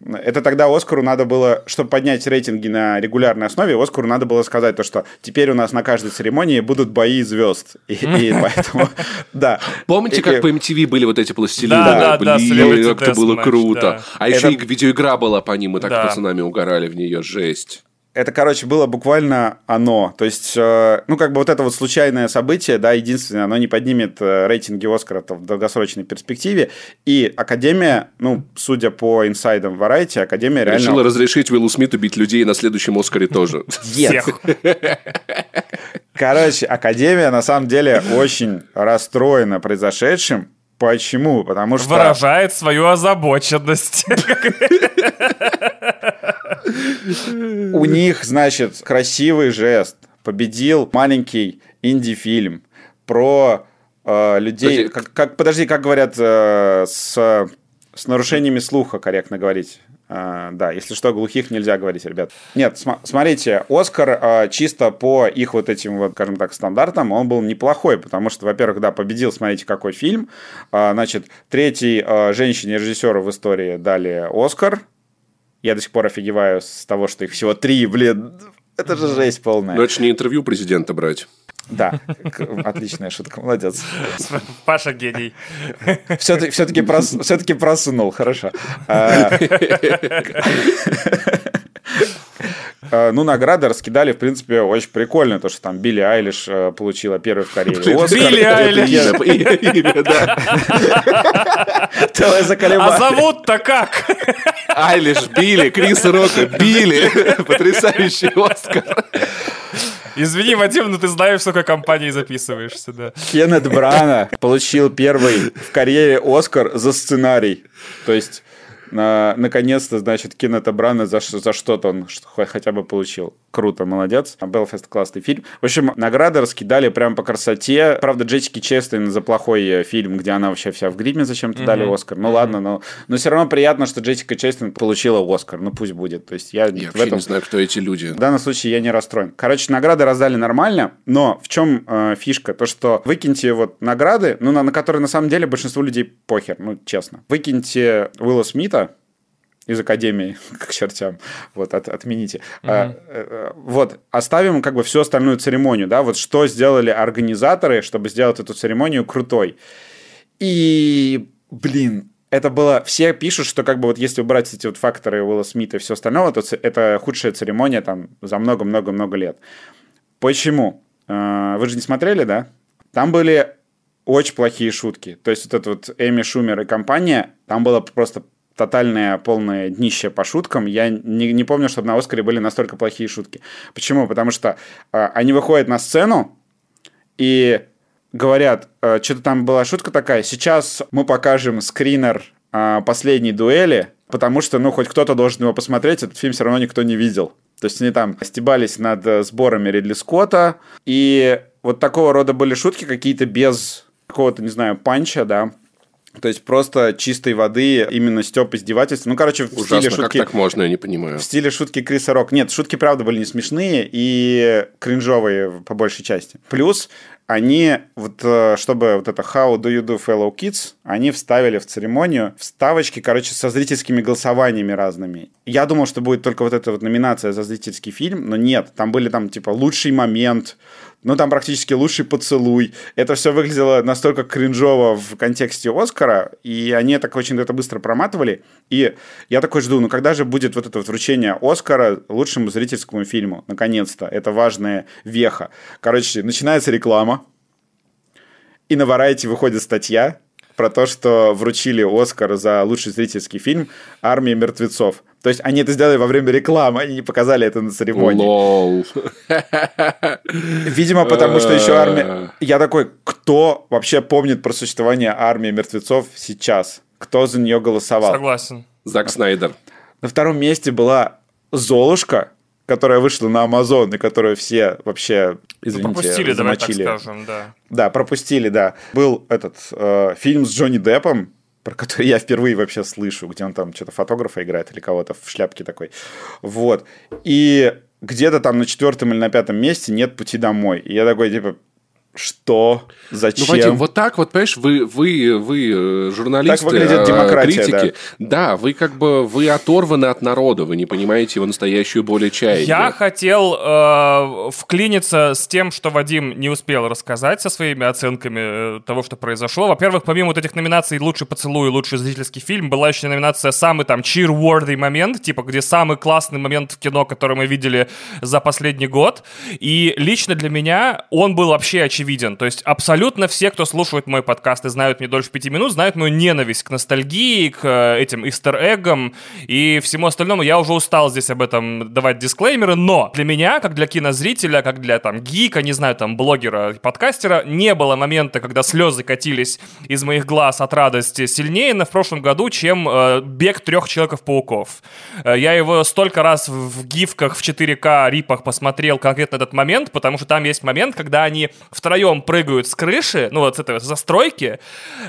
это тогда Оскару надо было, чтобы поднять рейтинги на регулярной основе, Оскару надо было сказать то, что теперь у нас на каждой церемонии будут бои звезд. И, и поэтому, да. Помните, как по MTV были вот эти пластилины? Да, да, Блин, как это было круто. А еще и видеоигра была по ним, мы так пацанами угорали в нее, жесть это, короче, было буквально оно. То есть, э, ну, как бы вот это вот случайное событие, да, единственное, оно не поднимет э, рейтинги Оскара в долгосрочной перспективе. И Академия, ну, судя по инсайдам Variety, Академия реально... Решила разрешить Уиллу Смиту бить людей на следующем Оскаре тоже. Всех. Короче, Академия на самом деле очень расстроена произошедшим. Почему? Потому что... Выражает свою озабоченность. У них, значит, красивый жест. Победил маленький инди-фильм про э, людей... Подожди. Как, как, подожди, как говорят э, с, с нарушениями слуха, корректно говорить? Uh, да, если что, глухих нельзя говорить, ребят. Нет, см- смотрите, Оскар uh, чисто по их вот этим вот, скажем так, стандартам, он был неплохой, потому что, во-первых, да, победил, смотрите, какой фильм. Uh, значит, третий женщине-режиссеру в истории дали Оскар, я до сих пор офигеваю с того, что их всего три, блин. Это же жесть полная. Но не интервью президента брать. Да, отличная шутка, молодец. Паша гений. Все-таки все прос, все просунул, хорошо. А, Э, ну, награды раскидали, в принципе, очень прикольно, то, что там Билли Айлиш э, получила первый в карьере Оскар. Билли Айлиш! А зовут-то как? Айлиш, Билли, Крис Рока, Билли. Потрясающий Оскар. Извини, Вадим, но ты знаешь, в какой компании записываешься, да. Кеннет Брана получил первый в карьере Оскар за сценарий. То есть на, наконец-то, значит, Кеннета Брана за, за что-то он хотя бы получил. Круто, молодец. Белфест классный фильм. В общем, награды раскидали прям по красоте. Правда, Джессики Честейн за плохой э, фильм, где она вообще вся в гриме зачем-то mm-hmm. дали Оскар. Ну mm-hmm. ладно, но, но все равно приятно, что Джессика Честейн получила Оскар. Ну пусть будет. То есть я, я в этом... не знаю, кто эти люди. В данном случае я не расстроен. Короче, награды раздали нормально, но в чем э, фишка? То, что выкиньте вот награды, ну, на, на которые на самом деле большинству людей похер, ну, честно. Выкиньте Уилла Смита, из Академии, к чертям, вот, от, отмените. Mm-hmm. А, а, вот, оставим как бы всю остальную церемонию, да, вот что сделали организаторы, чтобы сделать эту церемонию крутой. И, блин, это было... Все пишут, что как бы вот если убрать эти вот факторы Уилла Смита и все остальное, то это худшая церемония там за много-много-много лет. Почему? А, вы же не смотрели, да? Там были очень плохие шутки. То есть вот это вот Эми Шумер и компания, там было просто тотальное полное днище по шуткам. Я не, не помню, чтобы на Оскаре были настолько плохие шутки. Почему? Потому что э, они выходят на сцену и говорят, э, что-то там была шутка такая, сейчас мы покажем скринер э, последней дуэли, потому что, ну, хоть кто-то должен его посмотреть, этот фильм все равно никто не видел. То есть они там стебались над э, сборами Ридли Скотта, и вот такого рода были шутки какие-то без какого-то, не знаю, панча, да, то есть просто чистой воды именно степ издевательства. Ну, короче, в Ужасно, стиле шутки... как так можно, я не понимаю. В стиле шутки Криса Рок. Нет, шутки, правда, были не смешные и кринжовые по большей части. Плюс они, вот, э, чтобы вот это How do you do fellow kids, они вставили в церемонию вставочки, короче, со зрительскими голосованиями разными. Я думал, что будет только вот эта вот номинация за зрительский фильм, но нет, там были там типа лучший момент, ну, там практически лучший поцелуй. Это все выглядело настолько кринжово в контексте Оскара, и они так очень это быстро проматывали. И я такой жду, ну, когда же будет вот это вот вручение Оскара лучшему зрительскому фильму? Наконец-то. Это важная веха. Короче, начинается реклама. и на Variety выходит статья про то, что вручили Оскар за лучший зрительский фильм «Армия мертвецов». То есть они это сделали во время рекламы, они не показали это на церемонии. Лол. Видимо, потому что еще армия... Я такой, кто вообще помнит про существование армии мертвецов сейчас? Кто за нее голосовал? Согласен. Зак Снайдер. На втором месте была Золушка, которая вышла на Амазон и которую все вообще, извините, Ну, пропустили, давай так замочили. скажем, да. Да, пропустили, да. Был этот э, фильм с Джонни Деппом, про который я впервые вообще слышу, где он там что-то фотографа играет или кого-то в шляпке такой. Вот. И где-то там на четвертом или на пятом месте нет пути домой. И я такой, типа, что? Ну, Зачем? Вадим, вот так вот, понимаешь, вы, вы, вы э, журналисты, Так выглядит э, демократия, критики. Да. вы как бы, вы оторваны от народа, вы не понимаете его настоящую боль и чаяние. Я хотел э, вклиниться с тем, что Вадим не успел рассказать со своими оценками э, того, что произошло. Во-первых, помимо вот этих номинаций «Лучший поцелуй» и «Лучший зрительский фильм», была еще номинация «Самый там cheer-worthy момент», типа где самый классный момент в кино, который мы видели за последний год. И лично для меня он был вообще очевиден. То есть абсолютно все, кто слушает мой подкаст и знают мне дольше пяти минут, знают мою ненависть к ностальгии, к э, этим истер-эггам и всему остальному. Я уже устал здесь об этом давать дисклеймеры, но для меня, как для кинозрителя, как для там гика, не знаю, там блогера, подкастера, не было момента, когда слезы катились из моих глаз от радости сильнее на в прошлом году, чем э, бег трех Человеков-пауков. Э, я его столько раз в, в гифках, в 4К рипах посмотрел конкретно этот момент, потому что там есть момент, когда они втроем прыгают с крыши, ну вот с этой застройки,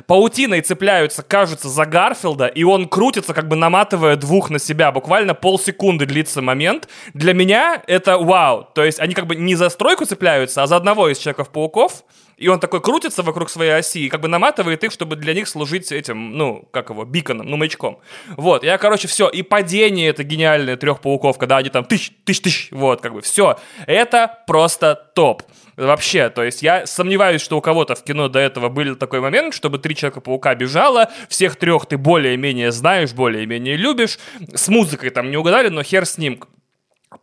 паутиной цепляются, кажется, за Гарфилда, и он крутится, как бы наматывая двух на себя. Буквально полсекунды длится момент. Для меня это вау. То есть они как бы не за стройку цепляются, а за одного из Человеков-пауков, и он такой крутится вокруг своей оси и как бы наматывает их, чтобы для них служить этим, ну, как его, биконом, ну, маячком. Вот, я, короче, все. И падение это гениальное трех пауков, когда они там тысяч, тысяч, тысяч, вот, как бы, все. Это просто топ. Вообще, то есть я сомневаюсь, что у кого-то в кино до этого был такой момент, чтобы три Человека-паука бежало, всех трех ты более-менее знаешь, более-менее любишь, с музыкой там не угадали, но хер с ним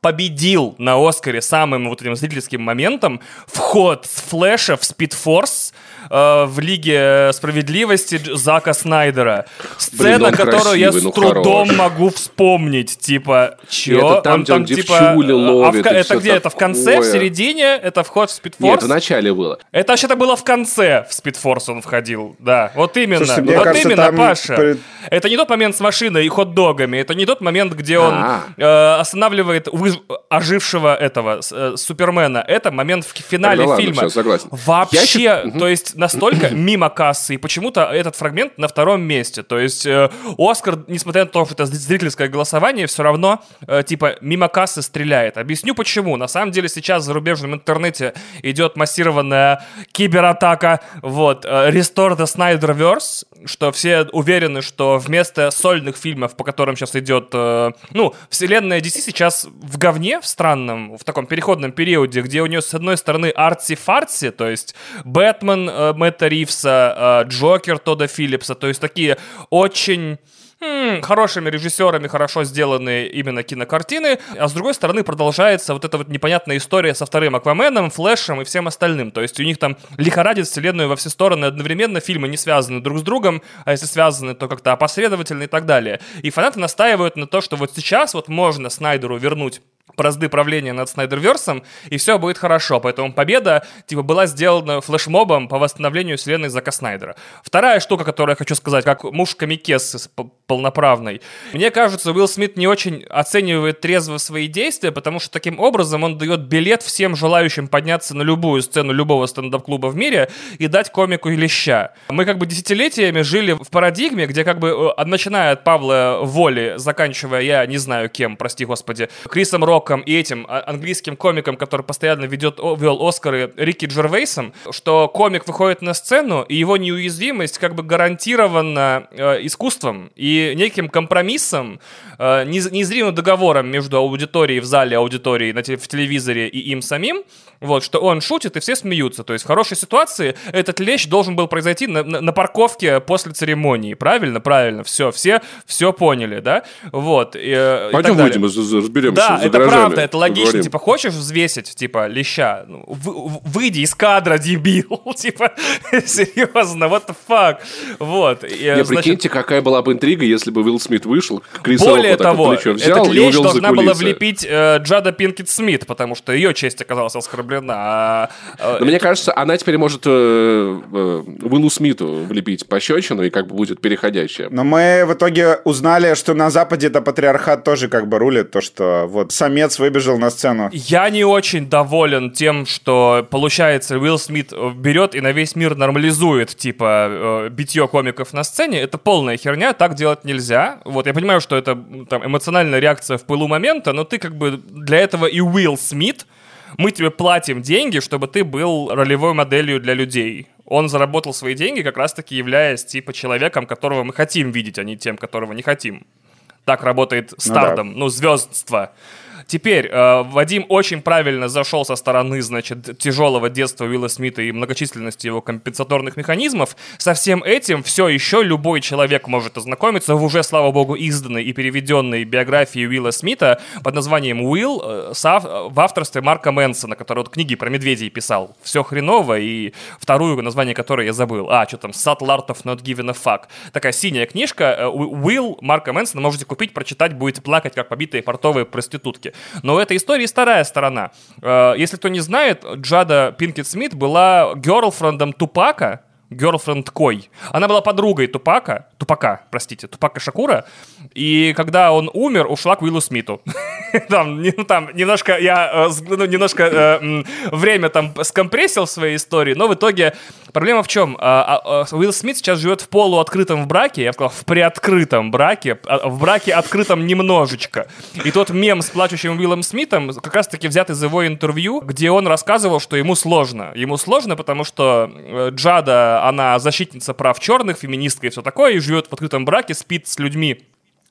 победил на Оскаре самым вот этим зрительским моментом вход с Флэша в Спидфорс э, в Лиге Справедливости Дж- Зака Снайдера. Сцена, он которую я с красивый, ну, трудом хорош. могу вспомнить. Типа, чё? это там, где он девчули э, ловит а в ка- и это где? Это в конце, в такое. середине? Это вход в Спидфорс? Нет, в начале было. Это вообще-то было в конце в Спидфорс он входил, да. Вот именно. Слушайте, вот кажется, именно, там Паша. при- Это не тот момент с машиной и хот-догами, это не тот момент, где он А. э, останавливает выж- ожившего этого э, Супермена. Это момент в финале Тогда ладно, фильма. согласен. Вообще, Я счит- то есть настолько мимо кассы, и почему-то этот фрагмент на втором месте. То есть э, Оскар, несмотря на то, что это зрительское голосование, все равно э, типа мимо кассы стреляет. Объясню почему. На самом деле сейчас в зарубежном интернете идет массированная кибератака. Вот. э, Restore the Snyderverse, что все уверены, что вместо сольных фильмов, по которым сейчас идет... э, ну, вселенная DC сейчас в говне, в странном, в таком переходном периоде, где у нее, с одной стороны, арти-фарти, то есть Бэтмен э, Мэтта Ривса, э, Джокер Тода Филлипса, то есть такие очень м, хорошими режиссерами хорошо сделанные именно кинокартины, а с другой стороны продолжается вот эта вот непонятная история со вторым Акваменом, Флэшем и всем остальным. То есть у них там лихорадит вселенную во все стороны одновременно, фильмы не связаны друг с другом, а если связаны, то как-то опосредовательно и так далее. И фанаты настаивают на то, что вот сейчас вот можно Снайдеру вернуть бразды правления над Снайдерверсом, и все будет хорошо. Поэтому победа, типа, была сделана флешмобом по восстановлению вселенной Зака Снайдера. Вторая штука, которую я хочу сказать, как муж Камикес полноправный. Мне кажется, Уилл Смит не очень оценивает трезво свои действия, потому что таким образом он дает билет всем желающим подняться на любую сцену любого стендап-клуба в мире и дать комику леща. Мы как бы десятилетиями жили в парадигме, где как бы, э, начиная от Павла Воли, заканчивая, я не знаю кем, прости господи, Крисом Роком и этим а, английским комиком, который постоянно ведет, вел Оскары Рики Джервейсом, что комик выходит на сцену, и его неуязвимость как бы гарантирована э, искусством и неким компромиссом, э, нез- незримым договором между аудиторией в зале, аудиторией на в телевизоре и им самим, вот, что он шутит, и все смеются. То есть в хорошей ситуации этот лещ должен был произойти на, на- на парковке после церемонии. Правильно? Правильно. Все, все, все поняли, да? Вот. И, э, и Пойдем выйдем, и з- разберемся Да, это правда, это логично. Типа, хочешь взвесить, типа, леща? Ну, выйди из кадра, дебил. типа, серьезно, what the fuck? Вот. Не, прикиньте, какая была бы интрига, если бы Уилл Смит вышел, Крис Более того, этот лещ должна была влепить э, Джада Пинкет Смит, потому что ее честь оказалась оскорблена. А, э, Но мне кажется, она теперь может э, э, Уиллу Смиту влепить пощечину и как бы будет переходящая. Но мы в итоге узнали, что на Западе это патриархат тоже как бы рулит, то, что вот самец выбежал на сцену. Я не очень доволен тем, что, получается, Уилл Смит берет и на весь мир нормализует, типа, э, битье комиков на сцене. Это полная херня, так делать нельзя. Вот, я понимаю, что это там эмоциональная реакция в пылу момента, но ты как бы для этого и Уилл Смит, мы тебе платим деньги, чтобы ты был ролевой моделью для людей. Он заработал свои деньги, как раз-таки являясь типа человеком, которого мы хотим видеть, а не тем, которого не хотим. Так работает стардом, ну, да. ну звездство. Теперь, э, Вадим очень правильно зашел со стороны, значит, тяжелого детства Уилла Смита и многочисленности его компенсаторных механизмов. Со всем этим все еще любой человек может ознакомиться в уже, слава богу, изданной и переведенной биографии Уилла Смита под названием «Уилл» э, в авторстве Марка Мэнсона, который вот книги про медведей писал. Все хреново, и вторую, название которой я забыл. А, что там, «Subtle Art of Not Giving a Fuck». Такая синяя книжка. Э, «Уилл» Марка Мэнсона можете купить, прочитать, будете плакать, как побитые портовые проститутки. Но у этой истории вторая сторона. Э, если кто не знает, Джада Пинкет Смит была герлфрендом Тупака, girlfriend Кой. Она была подругой Тупака, Тупака, простите, Тупака Шакура, и когда он умер, ушла к Уиллу Смиту. там, ну, там немножко я, э, ну, немножко э, время там скомпрессил в своей истории, но в итоге проблема в чем? А, а, а, Уилл Смит сейчас живет в полуоткрытом браке, я бы сказал, в приоткрытом браке, в браке открытом немножечко. И тот мем с плачущим Уиллом Смитом как раз-таки взят из его интервью, где он рассказывал, что ему сложно. Ему сложно, потому что э, Джада она защитница прав черных, феминистка и все такое, и живет в открытом браке, спит с людьми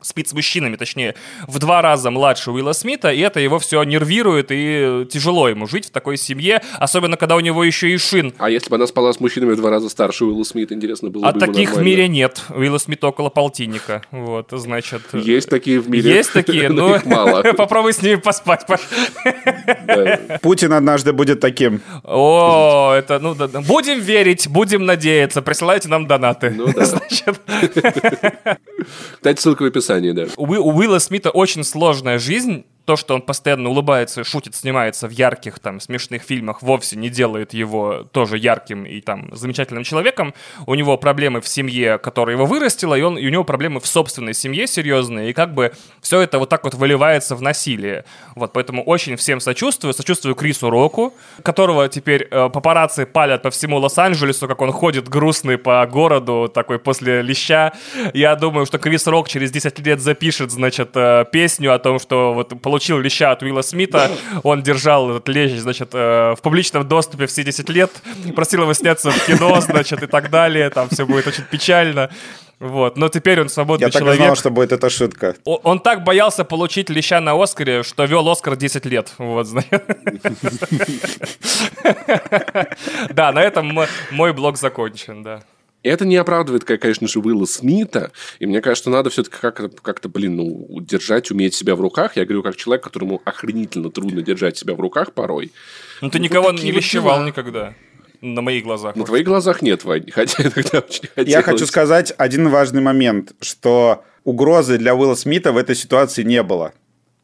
спит с мужчинами, точнее, в два раза младше Уилла Смита, и это его все нервирует, и тяжело ему жить в такой семье, особенно когда у него еще и шин. А если бы она спала с мужчинами в два раза старше Уилла Смита, интересно было а бы А таких в мире нет. Уилла Смита около полтинника. Вот, значит... Есть такие в мире. Есть такие, но мало. попробуй с ними поспать, Путин однажды будет таким. О, это, ну, будем верить, будем надеяться, присылайте нам донаты. Ну да. Кстати, ссылка в описании описании, да. У, у Уилла Смита очень сложная жизнь, то, что он постоянно улыбается, шутит, снимается в ярких, там, смешных фильмах, вовсе не делает его тоже ярким и, там, замечательным человеком. У него проблемы в семье, которая его вырастила, и, он, и у него проблемы в собственной семье серьезные, и как бы все это вот так вот выливается в насилие. Вот, поэтому очень всем сочувствую. Сочувствую Крису Року, которого теперь э, папарацци палят по всему Лос-Анджелесу, как он ходит грустный по городу, такой после леща. Я думаю, что Крис Рок через 10 лет запишет, значит, э, песню о том, что вот получил получил леща от Уилла Смита, он держал этот лещ, значит, э, в публичном доступе все 10 лет, просил его сняться в кино, значит, и так далее, там все будет очень печально. Вот, но теперь он свободный Я человек. Я так знал, что будет эта шутка. Он, он так боялся получить леща на Оскаре, что вел Оскар 10 лет. Вот, Да, на этом мой блог закончен, да. Это не оправдывает, конечно же, Уилла Смита. И мне кажется, надо все-таки как-то, как блин, ну, держать, уметь себя в руках. Я говорю, как человек, которому охренительно трудно держать себя в руках порой. Ну, ты никого вот не вещевал никогда. На моих глазах. На твоих глазах нет, Вань, хотя иногда очень хотелось. Я хочу сказать один важный момент, что угрозы для Уилла Смита в этой ситуации не было.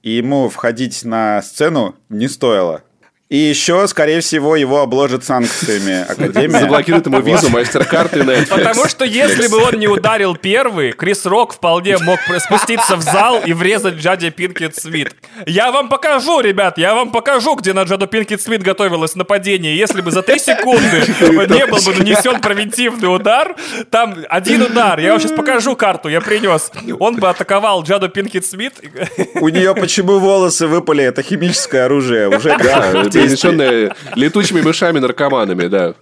И ему входить на сцену не стоило. И еще, скорее всего, его обложат санкциями Академия. Заблокируют ему визу, мастер-карты на Потому что если бы он не ударил первый, Крис Рок вполне мог спуститься в зал и врезать Джаде Пинкет Смит. Я вам покажу, ребят, я вам покажу, где на Джаду Пинкет Смит готовилось нападение. Если бы за три секунды не был бы нанесен превентивный удар, там один удар, я вам сейчас покажу карту, я принес. Он бы атаковал Джаду Пинкет Смит. У нее почему волосы выпали? Это химическое оружие. Уже да, перенесенное летучими мышами-наркоманами, да.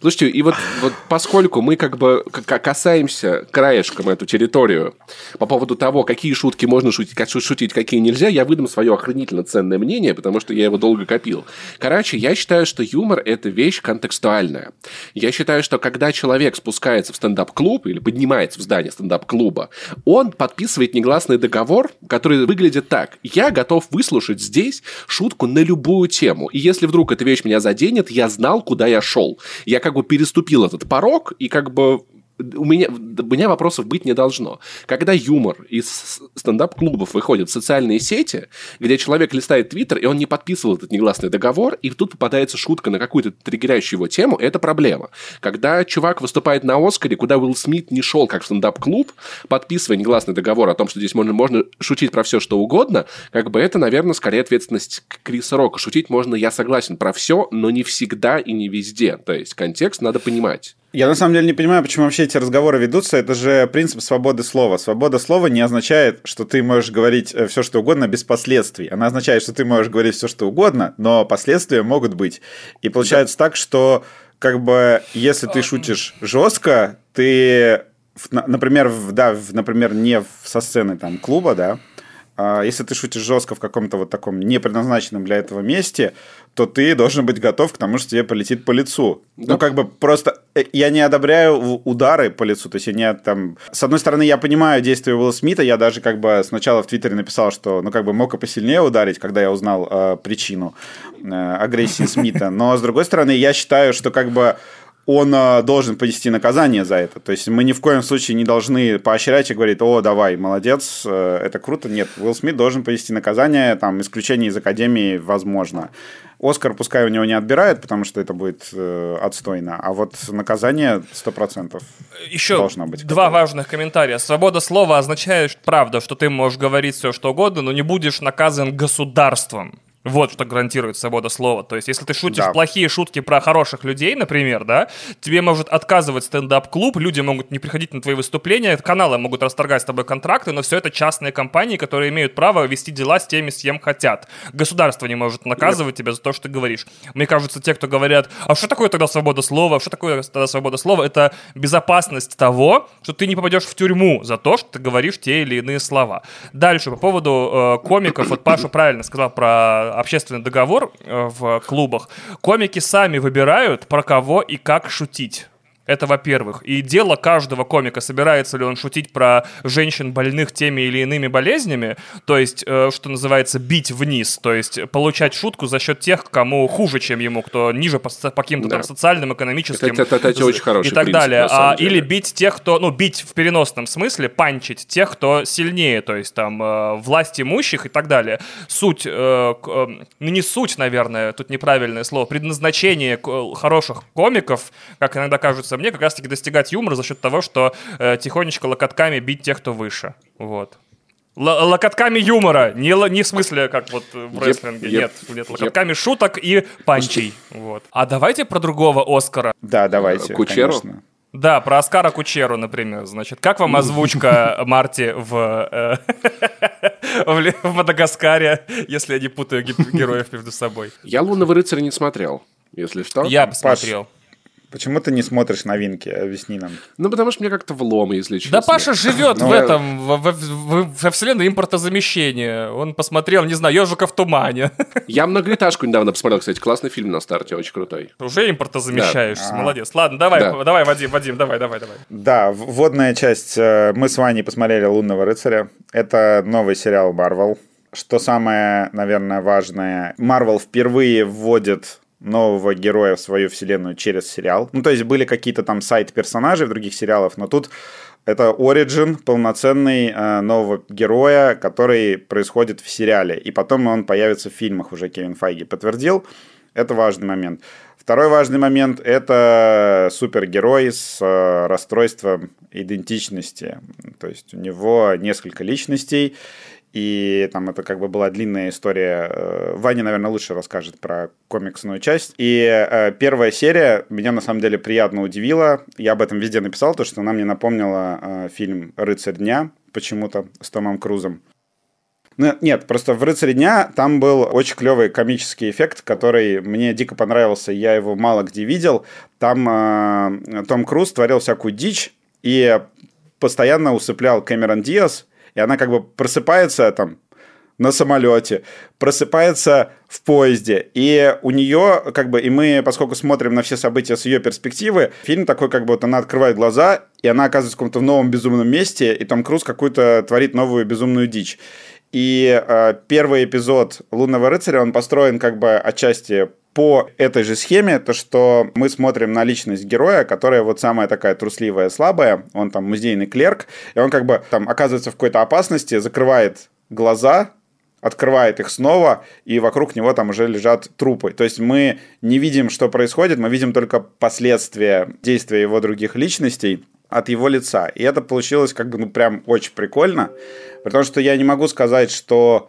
Слушайте, и вот, вот поскольку мы как бы касаемся краешком эту территорию по поводу того, какие шутки можно шутить, как шутить, какие нельзя, я выдам свое охренительно ценное мнение, потому что я его долго копил. Короче, я считаю, что юмор – это вещь контекстуальная. Я считаю, что когда человек спускается в стендап-клуб или поднимается в здание стендап-клуба, он подписывает негласный договор, который выглядит так. Я готов выслушать здесь шутку на любую тему. И если вдруг эта вещь меня заденет, я знал, куда я шел. Я как бы переступил этот порог и как бы у меня, у меня вопросов быть не должно. Когда юмор из стендап-клубов выходит в социальные сети, где человек листает твиттер, и он не подписывал этот негласный договор, и тут попадается шутка на какую-то триггерящую его тему, это проблема. Когда чувак выступает на Оскаре, куда Уилл Смит не шел как в стендап-клуб, подписывая негласный договор о том, что здесь можно, можно шутить про все, что угодно, как бы это, наверное, скорее ответственность Криса Рока. Шутить можно, я согласен, про все, но не всегда и не везде. То есть контекст надо понимать. Я на самом деле не понимаю, почему вообще эти разговоры ведутся. Это же принцип свободы слова. Свобода слова не означает, что ты можешь говорить э, все, что угодно без последствий. Она означает, что ты можешь говорить все, что угодно, но последствия могут быть. И получается да. так, что как бы если ты шутишь жестко, ты, например, да, например, не со сцены там клуба, да, а если ты шутишь жестко в каком-то вот таком непредназначенном для этого месте, то ты должен быть готов к тому, что тебе полетит по лицу. Да. Ну, как бы просто... Э, я не одобряю удары по лицу, то есть я не там... С одной стороны, я понимаю действия Уилла Смита, я даже как бы сначала в Твиттере написал, что, ну, как бы мог и посильнее ударить, когда я узнал э, причину э, агрессии Смита, но, с другой стороны, я считаю, что как бы он э, должен понести наказание за это. То есть мы ни в коем случае не должны поощрять и говорить, о, давай, молодец, э, это круто. Нет, Уилл Смит должен понести наказание, там, исключение из Академии возможно. Оскар пускай у него не отбирают, потому что это будет э, отстойно, а вот наказание 100% Еще должно быть. два важных комментария. Свобода слова означает, правда, что ты можешь говорить все, что угодно, но не будешь наказан государством. Вот что гарантирует свобода слова. То есть, если ты шутишь да. плохие шутки про хороших людей, например, да, тебе может отказывать стендап-клуб, люди могут не приходить на твои выступления, каналы могут расторгать с тобой контракты, но все это частные компании, которые имеют право вести дела с теми, с кем хотят. Государство не может наказывать Нет. тебя за то, что ты говоришь. Мне кажется, те, кто говорят, а что такое тогда свобода слова, что такое тогда свобода слова, это безопасность того, что ты не попадешь в тюрьму за то, что ты говоришь те или иные слова. Дальше, по поводу э, комиков, вот Паша правильно сказал про общественный договор э, в клубах, комики сами выбирают, про кого и как шутить. Это во-первых. И дело каждого комика, собирается ли он шутить про женщин больных теми или иными болезнями, то есть, э, что называется, бить вниз, то есть получать шутку за счет тех, кому хуже, чем ему, кто ниже по, по каким-то да. там социальным, экономическим это, это, это, это очень хороший и так принцип, далее. А, или бить тех, кто, ну, бить в переносном смысле, панчить тех, кто сильнее, то есть там э, власть имущих и так далее. Суть, э, э, ну не суть, наверное, тут неправильное слово, предназначение хороших комиков, как иногда кажется мне как раз-таки достигать юмора за счет того, что э, тихонечко локотками бить тех, кто выше. Вот. Л- локотками юмора, не, не в смысле, как вот в рестлинге, yep, нет, нет, локотками yep. шуток и панчей. Вот. А давайте про другого Оскара. Да, давайте. Кучеру? Конечно. Да, про Оскара Кучеру, например. Значит, как вам озвучка Марти в, э, в Мадагаскаре, если я не путаю героев между собой? Я «Лунного рыцаря» не смотрел, если что. Я посмотрел. Почему ты не смотришь новинки? Объясни нам. Ну, потому что мне как-то влом, если честно. Да Паша живет в этом, во вселенной импортозамещения. Он посмотрел, не знаю, «Ежика в тумане». Я «Многоэтажку» недавно посмотрел, кстати. Классный фильм на старте, очень крутой. Уже импортозамещаешься, а. молодец. Ладно, давай, давай, Вадим, Вадим, давай, давай, давай. Да, вводная часть. Э, мы с Ваней посмотрели «Лунного рыцаря». Это новый сериал Марвел. Что самое, наверное, важное, Марвел впервые вводит нового героя в свою вселенную через сериал. Ну, то есть были какие-то там сайт-персонажи в других сериалах, но тут это оригин полноценный э, нового героя, который происходит в сериале. И потом он появится в фильмах, уже Кевин Файги подтвердил. Это важный момент. Второй важный момент – это супергерой с э, расстройством идентичности. То есть у него несколько личностей, и там это как бы была длинная история. Э, Ваня, наверное, лучше расскажет про комиксную часть. И э, первая серия меня на самом деле приятно удивила. Я об этом везде написал, то, что она мне напомнила э, фильм «Рыцарь дня» почему-то с Томом Крузом. Ну, нет, просто в «Рыцаре дня» там был очень клевый комический эффект, который мне дико понравился, я его мало где видел. Там э, Том Круз творил всякую дичь и постоянно усыплял Кэмерон Диас, и она как бы просыпается там на самолете, просыпается в поезде. И у нее, как бы, и мы, поскольку смотрим на все события с ее перспективы, фильм такой, как бы, вот она открывает глаза, и она оказывается в каком-то новом безумном месте, и Том Круз какую-то творит новую безумную дичь. И э, первый эпизод «Лунного рыцаря», он построен как бы отчасти по этой же схеме, то что мы смотрим на личность героя, которая вот самая такая трусливая, слабая, он там музейный клерк, и он как бы там оказывается в какой-то опасности, закрывает глаза, открывает их снова, и вокруг него там уже лежат трупы. То есть мы не видим, что происходит, мы видим только последствия действия его других личностей от его лица. И это получилось как бы ну прям очень прикольно, потому что я не могу сказать, что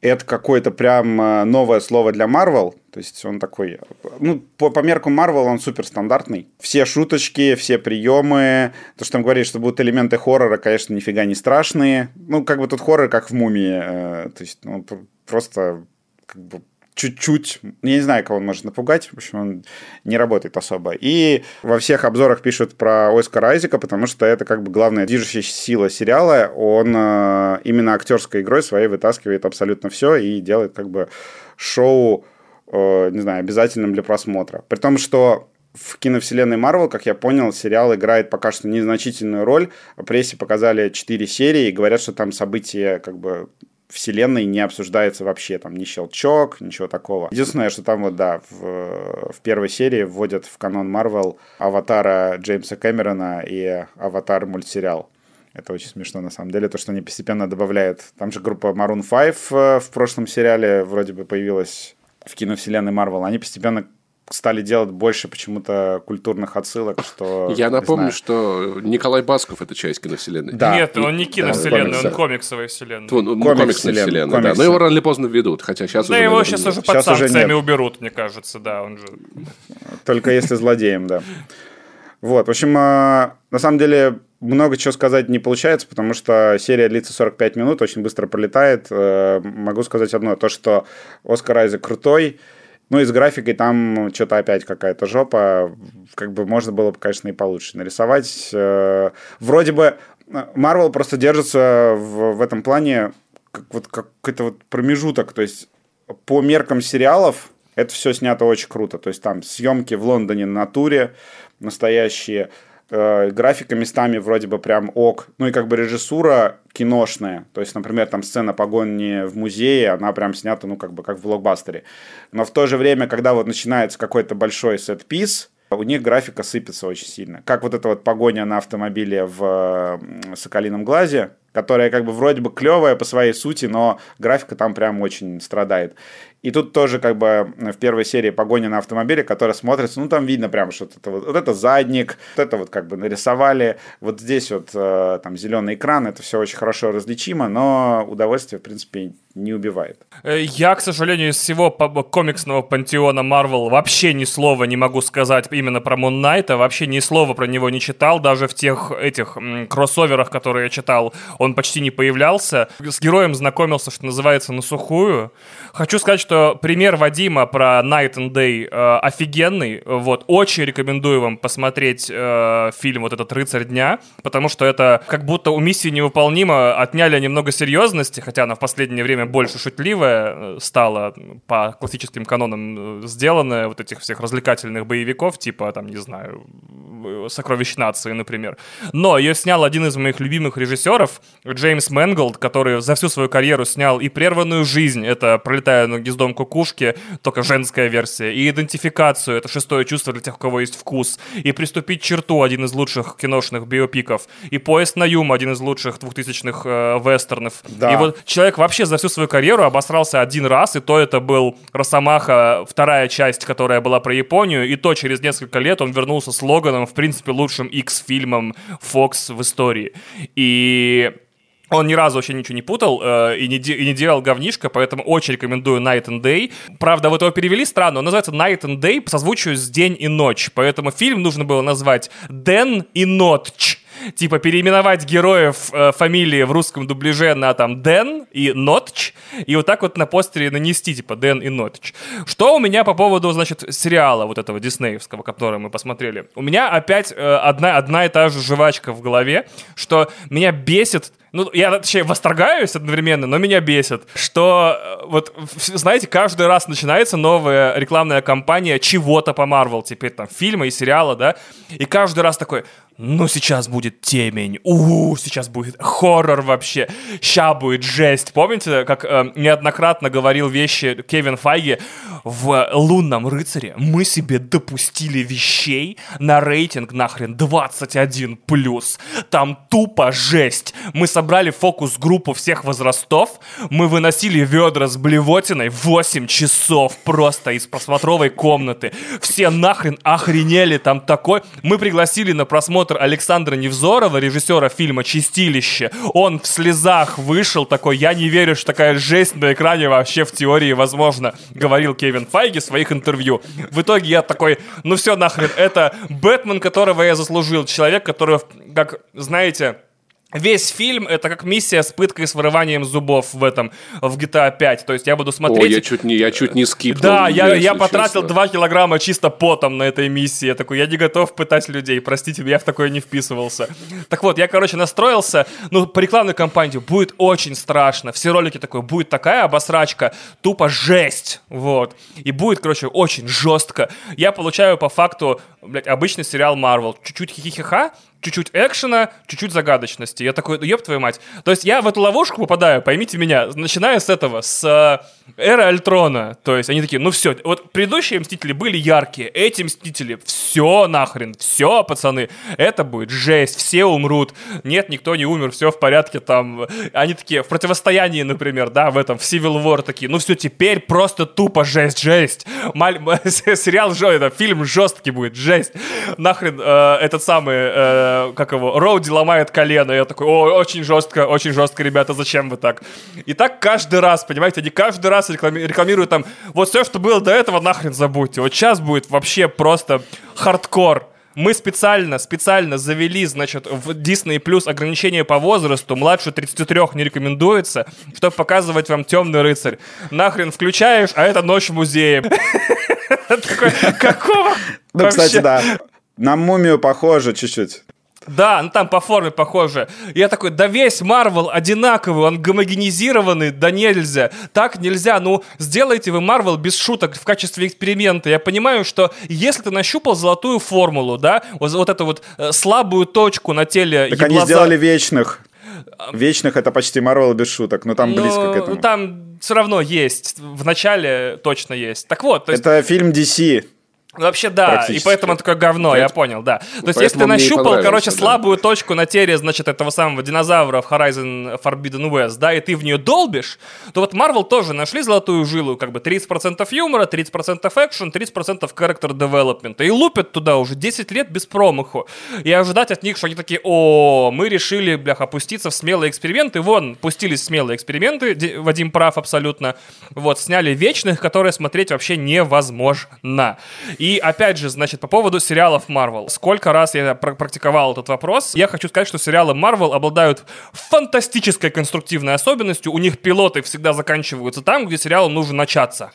это какое-то прям э, новое слово для Marvel. То есть он такой... Ну, по, по меркам Marvel он супер стандартный. Все шуточки, все приемы. То, что там говорит, что будут элементы хоррора, конечно, нифига не страшные. Ну, как бы тут хоррор, как в «Мумии». Э, то есть, ну, просто как бы чуть-чуть, я не знаю, кого он может напугать, в общем, он не работает особо. И во всех обзорах пишут про Оскара Айзека, потому что это как бы главная движущая сила сериала. Он э, именно актерской игрой своей вытаскивает абсолютно все и делает как бы шоу, э, не знаю, обязательным для просмотра. При том, что в киновселенной Марвел, как я понял, сериал играет пока что незначительную роль. В прессе показали 4 серии и говорят, что там события как бы вселенной не обсуждается вообще, там, ни щелчок, ничего такого. Единственное, что там вот, да, в, в первой серии вводят в канон Марвел аватара Джеймса Кэмерона и аватар мультсериал. Это очень смешно, на самом деле, то, что они постепенно добавляют. Там же группа Maroon 5 э, в прошлом сериале вроде бы появилась в киновселенной Марвел. Они постепенно стали делать больше почему-то культурных отсылок, что... Я напомню, что Николай Басков — это часть киновселенной. Да. Нет, он не киновселенная, да, он комиксовая вселенная. Он, ну, комикс комиксная вселенная, комикс. да. Но его рано или поздно введут, хотя сейчас да уже... Да его сейчас уже под санкциями уберут, мне кажется, да, он же... Только если злодеем, да. Вот, в общем, а, на самом деле много чего сказать не получается, потому что серия длится 45 минут, очень быстро пролетает. Э, могу сказать одно, то, что Оскар Айзек крутой, ну и с графикой там что-то опять какая-то жопа. Как бы можно было бы, конечно, и получше нарисовать. Э, вроде бы Marvel просто держится в, в этом плане как вот какой-то вот промежуток. То есть по меркам сериалов это все снято очень круто. То есть там съемки в Лондоне на туре настоящие, э, графика местами вроде бы прям ок. Ну и как бы режиссура киношная. То есть, например, там сцена погони в музее, она прям снята, ну, как бы как в блокбастере. Но в то же время, когда вот начинается какой-то большой сет-пис, у них графика сыпется очень сильно. Как вот эта вот погоня на автомобиле в «Соколином глазе», которая как бы вроде бы клевая по своей сути, но графика там прям очень страдает. И тут тоже как бы в первой серии погоня на автомобиле, которая смотрится, ну там видно прям, что это вот, вот это задник, вот это вот как бы нарисовали, вот здесь вот э, там зеленый экран, это все очень хорошо различимо, но удовольствие, в принципе, не убивает. Э, я, к сожалению, из всего комиксного пантеона Marvel вообще ни слова не могу сказать именно про Moon Knight, вообще ни слова про него не читал, даже в тех этих кроссоверах, которые я читал, он почти не появлялся. С героем знакомился, что называется, на сухую. Хочу сказать, что пример Вадима про Night and Day э, офигенный. Вот, очень рекомендую вам посмотреть э, фильм вот этот «Рыцарь дня», потому что это как будто у миссии невыполнима отняли немного серьезности, хотя она в последнее время больше шутливая э, стала по классическим канонам э, сделанная, вот этих всех развлекательных боевиков, типа, там, не знаю, э, «Сокровищ нации», например. Но ее снял один из моих любимых режиссеров, Джеймс Мэнголд, который за всю свою карьеру снял и «Прерванную жизнь», это «Пролетая пролетая над гнездом кукушки, только женская версия, и идентификацию, это шестое чувство для тех, у кого есть вкус, и «Переступить черту», один из лучших киношных биопиков, и поезд на Юму, один из лучших двухтысячных э, вестернов. Да. И вот человек вообще за всю свою карьеру обосрался один раз, и то это был Росомаха, вторая часть, которая была про Японию, и то через несколько лет он вернулся с Логаном, в принципе, лучшим X-фильмом Fox в истории. И он ни разу вообще ничего не путал э, и, не и не делал говнишко, поэтому очень рекомендую Night and Day. Правда, вот его перевели странно, он называется Night and Day по созвучию с День и Ночь, поэтому фильм нужно было назвать Дэн и Ночь. типа переименовать героев э, фамилии в русском дубляже на там Дэн и Нотч, и вот так вот на постере нанести типа Дэн и Нотч. Что у меня по поводу, значит, сериала вот этого диснеевского, который мы посмотрели? У меня опять э, одна, одна и та же жвачка в голове, что меня бесит ну, я, точнее, восторгаюсь одновременно, но меня бесит, что, э, вот, знаете, каждый раз начинается новая рекламная кампания чего-то по Марвел, теперь там фильма и сериала, да, и каждый раз такой, ну, сейчас будет темень, -у сейчас будет хоррор вообще, ща будет жесть. Помните, как э, неоднократно говорил вещи Кевин Файги в «Лунном рыцаре» мы себе допустили вещей на рейтинг нахрен 21+. Там тупо жесть. Мы собрали фокус-группу всех возрастов, мы выносили ведра с блевотиной 8 часов просто из просмотровой комнаты. Все нахрен охренели там такой. Мы пригласили на просмотр Александра Невзорова, режиссера фильма «Чистилище». Он в слезах вышел такой, я не верю, что такая жесть на экране вообще в теории возможно, говорил Кевин Файги в своих интервью. В итоге я такой, ну все нахрен, это Бэтмен, которого я заслужил, человек, который, как знаете, Весь фильм это как миссия с пыткой с вырыванием зубов в этом, в GTA 5. То есть я буду смотреть... О, я чуть не, я чуть не скипнул. Да, я, я потратил честно. 2 килограмма чисто потом на этой миссии. Я такой, я не готов пытать людей, простите, я в такое не вписывался. Так вот, я, короче, настроился, ну, по рекламной кампании будет очень страшно. Все ролики такой, будет такая обосрачка, тупо жесть, вот. И будет, короче, очень жестко. Я получаю по факту, блядь, обычный сериал Marvel. Чуть-чуть хихихиха, чуть-чуть экшена, чуть-чуть загадочности. Я такой, ёб твою мать. То есть я в эту ловушку попадаю, поймите меня, начиная с этого, с э, эры Альтрона. То есть они такие, ну все, вот предыдущие Мстители были яркие, эти Мстители, все нахрен, все, пацаны, это будет жесть, все умрут. Нет, никто не умер, все в порядке там. Они такие, в противостоянии, например, да, в этом, в Civil War такие, ну все, теперь просто тупо жесть, жесть. Маль... Сериал, это, фильм жесткий будет, жесть. Нахрен э, этот самый... Э, как его, Роуди ломает колено. Я такой, о, очень жестко, очень жестко, ребята, зачем вы так? И так каждый раз, понимаете, они каждый раз реклами- рекламируют там, вот все, что было до этого, нахрен забудьте. Вот сейчас будет вообще просто хардкор. Мы специально, специально завели, значит, в Disney Plus ограничение по возрасту, младше 33 не рекомендуется, чтобы показывать вам «Темный рыцарь». Нахрен включаешь, а это «Ночь в музее». Какого? Ну, кстати, да. На мумию похоже чуть-чуть. Да, ну там по форме похоже. Я такой, да весь Марвел одинаковый, он гомогенизированный, да нельзя. Так нельзя, ну сделайте вы Марвел без шуток в качестве эксперимента. Я понимаю, что если ты нащупал золотую формулу, да, вот, вот эту вот э, слабую точку на теле Так еблаза... они сделали вечных. Вечных это почти Марвел без шуток, но там но, близко к этому. Там все равно есть. В начале точно есть. Так вот. Есть... Это фильм DC. Вообще да, и поэтому такое говно, я понял, да. То есть если ты нащупал, короче, слабую точку на теле, значит, этого самого динозавра в Horizon Forbidden West, да, и ты в нее долбишь, то вот Marvel тоже нашли золотую жилу, как бы 30% юмора, 30% экшен, 30% character development, и лупят туда уже 10 лет без промаху. И ожидать от них, что они такие, о, мы решили, блях, опуститься в смелые эксперименты, вон, пустились смелые эксперименты, Вадим прав абсолютно, вот, сняли Вечных, которые смотреть вообще невозможно. И и опять же, значит, по поводу сериалов Marvel. Сколько раз я практиковал этот вопрос, я хочу сказать, что сериалы Marvel обладают фантастической конструктивной особенностью. У них пилоты всегда заканчиваются там, где сериалу нужно начаться.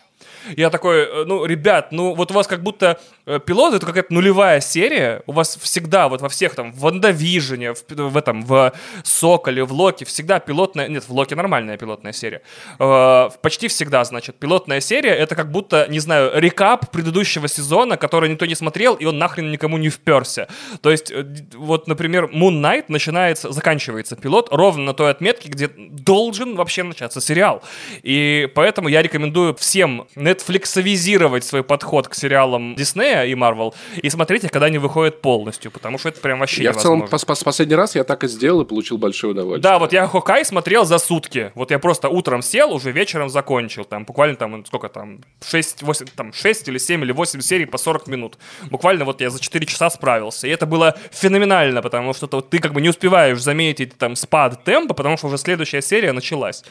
Я такой, э, ну, ребят, ну, вот у вас как будто э, пилот это какая-то нулевая серия. У вас всегда, вот во всех там, в Вандавижене, в, в этом, в Соколе, в Локе, всегда пилотная... Нет, в Локе нормальная пилотная серия. Э, почти всегда, значит, пилотная серия это как будто, не знаю, рекап предыдущего сезона, который никто не смотрел, и он нахрен никому не вперся. То есть, вот, например, Moon Knight начинается, заканчивается пилот ровно на той отметке, где должен вообще начаться сериал. И поэтому я рекомендую всем нетфликсовизировать свой подход к сериалам Диснея и Марвел и смотреть их, когда они выходят полностью, потому что это прям вообще Я невозможно. в целом пос последний раз я так и сделал и получил большое удовольствие. Да, вот я Хокай смотрел за сутки. Вот я просто утром сел, уже вечером закончил. Там буквально там, сколько там, 6, 8, там 6 или 7 или 8 серий по 40 минут. Буквально вот я за 4 часа справился. И это было феноменально, потому что ты как бы не успеваешь заметить там спад темпа, потому что уже следующая серия началась.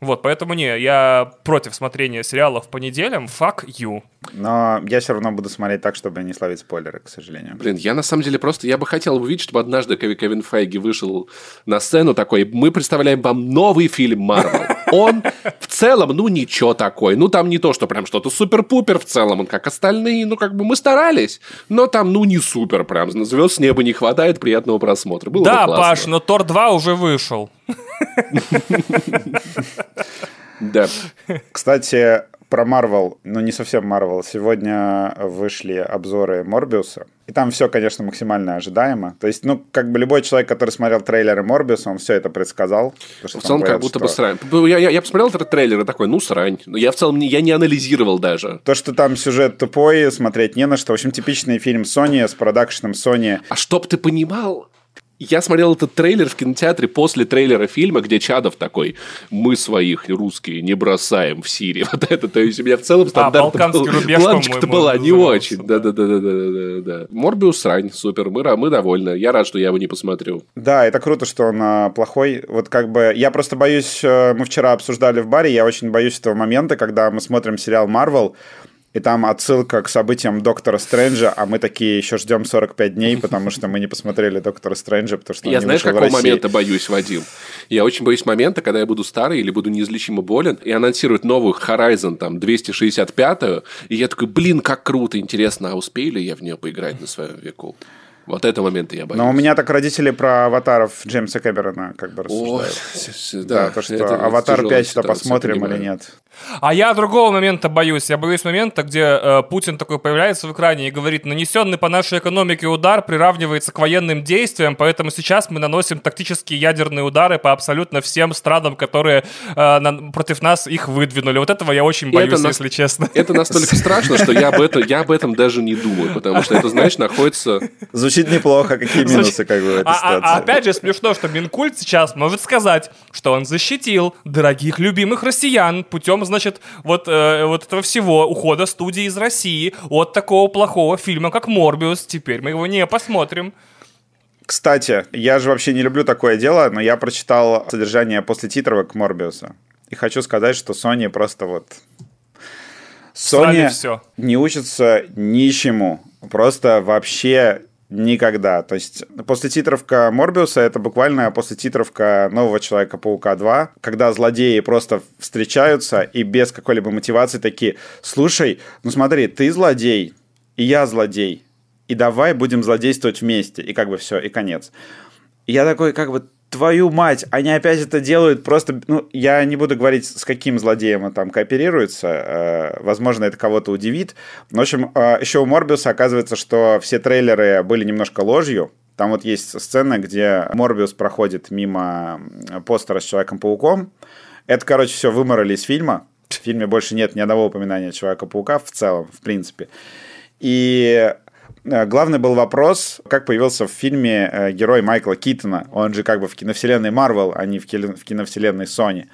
Вот, поэтому не, я против смотрения сериалов по неделям. Fuck you. Но я все равно буду смотреть так, чтобы не словить спойлеры, к сожалению. Блин, я на самом деле просто, я бы хотел увидеть, чтобы однажды Кевин Файги вышел на сцену такой, мы представляем вам новый фильм Марвел. Он в целом, ну, ничего такой. Ну, там не то, что прям что-то супер-пупер в целом, он как остальные, ну, как бы мы старались, но там, ну, не супер прям. Звезд с неба не хватает, приятного просмотра. Было да, бы классно. Паш, но Тор 2 уже вышел. Да. Кстати, про Марвел, ну не совсем Марвел, сегодня вышли обзоры Морбиуса. И там все, конечно, максимально ожидаемо. То есть, ну, как бы любой человек, который смотрел трейлеры Морбиуса, он все это предсказал. В целом, говорят, как будто что... бы срань. Я, я, я посмотрел этот трейлер и такой, ну, срань. Но я в целом не, я не анализировал даже. То, что там сюжет тупой, смотреть не на что. В общем, типичный фильм Sony с продакшеном Sony. А чтоб ты понимал, я смотрел этот трейлер в кинотеатре после трейлера фильма, где Чадов такой, мы своих русские не бросаем в Сирии. Вот это, то есть у меня в целом стандарт а, был, рубеж, планочка была не очень. Да, да, да, да, да, да. Морбиус срань, супер, мы, мы довольны. Я рад, что я его не посмотрю. Да, это круто, что он а, плохой. Вот как бы, я просто боюсь, э, мы вчера обсуждали в баре, я очень боюсь этого момента, когда мы смотрим сериал Марвел, и там отсылка к событиям Доктора Стрэнджа, а мы такие еще ждем 45 дней, потому что мы не посмотрели Доктора Стрэнджа, потому что Я знаешь, какого момента боюсь, Вадим? Я очень боюсь момента, когда я буду старый или буду неизлечимо болен, и анонсируют новую Horizon, там, 265-ю, и я такой, блин, как круто, интересно, а успею ли я в нее поиграть на своем веку? Вот это моменты я боюсь. Но у меня так родители про аватаров Джеймса Кэмерона как бы рассуждают. О, да, да, то, что аватар 5-то посмотрим или нет. А я другого момента боюсь. Я боюсь момента, где э, Путин такой появляется в экране и говорит, нанесенный по нашей экономике удар приравнивается к военным действиям, поэтому сейчас мы наносим тактические ядерные удары по абсолютно всем странам, которые э, на, против нас их выдвинули. Вот этого я очень боюсь, это если честно. Это настолько страшно, что я об, этом, я об этом даже не думаю, потому что это, знаешь, находится... Звучит неплохо, какие минусы как бы в этой а, а, а опять же смешно, что Минкульт сейчас может сказать, что он защитил дорогих любимых россиян путем значит, вот, э, вот этого всего ухода студии из России от такого плохого фильма, как «Морбиус». Теперь мы его не посмотрим. Кстати, я же вообще не люблю такое дело, но я прочитал содержание после титровок Морбиуса. И хочу сказать, что Sony просто вот... Sony все. не учится ничему. Просто вообще Никогда. То есть после титровка Морбиуса это буквально после титровка нового Человека-паука 2, когда злодеи просто встречаются и без какой-либо мотивации такие, слушай, ну смотри, ты злодей, и я злодей, и давай будем злодействовать вместе, и как бы все, и конец. И я такой, как бы, твою мать, они опять это делают просто... Ну, я не буду говорить, с каким злодеем он там кооперируется. Э, возможно, это кого-то удивит. Но, в общем, э, еще у Морбиуса оказывается, что все трейлеры были немножко ложью. Там вот есть сцена, где Морбиус проходит мимо постера с Человеком-пауком. Это, короче, все выморали из фильма. В фильме больше нет ни одного упоминания Человека-паука в целом, в принципе. И главный был вопрос, как появился в фильме э, герой Майкла Китона. Он же как бы в киновселенной Марвел, а не в киновселенной Sony.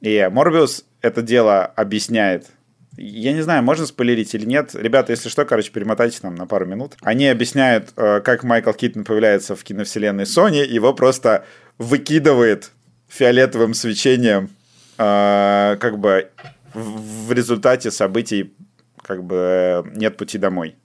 И Морбиус это дело объясняет. Я не знаю, можно спойлерить или нет. Ребята, если что, короче, перемотайте нам на пару минут. Они объясняют, э, как Майкл Китон появляется в киновселенной Sony. Его просто выкидывает фиолетовым свечением как бы в результате событий как бы нет пути домой.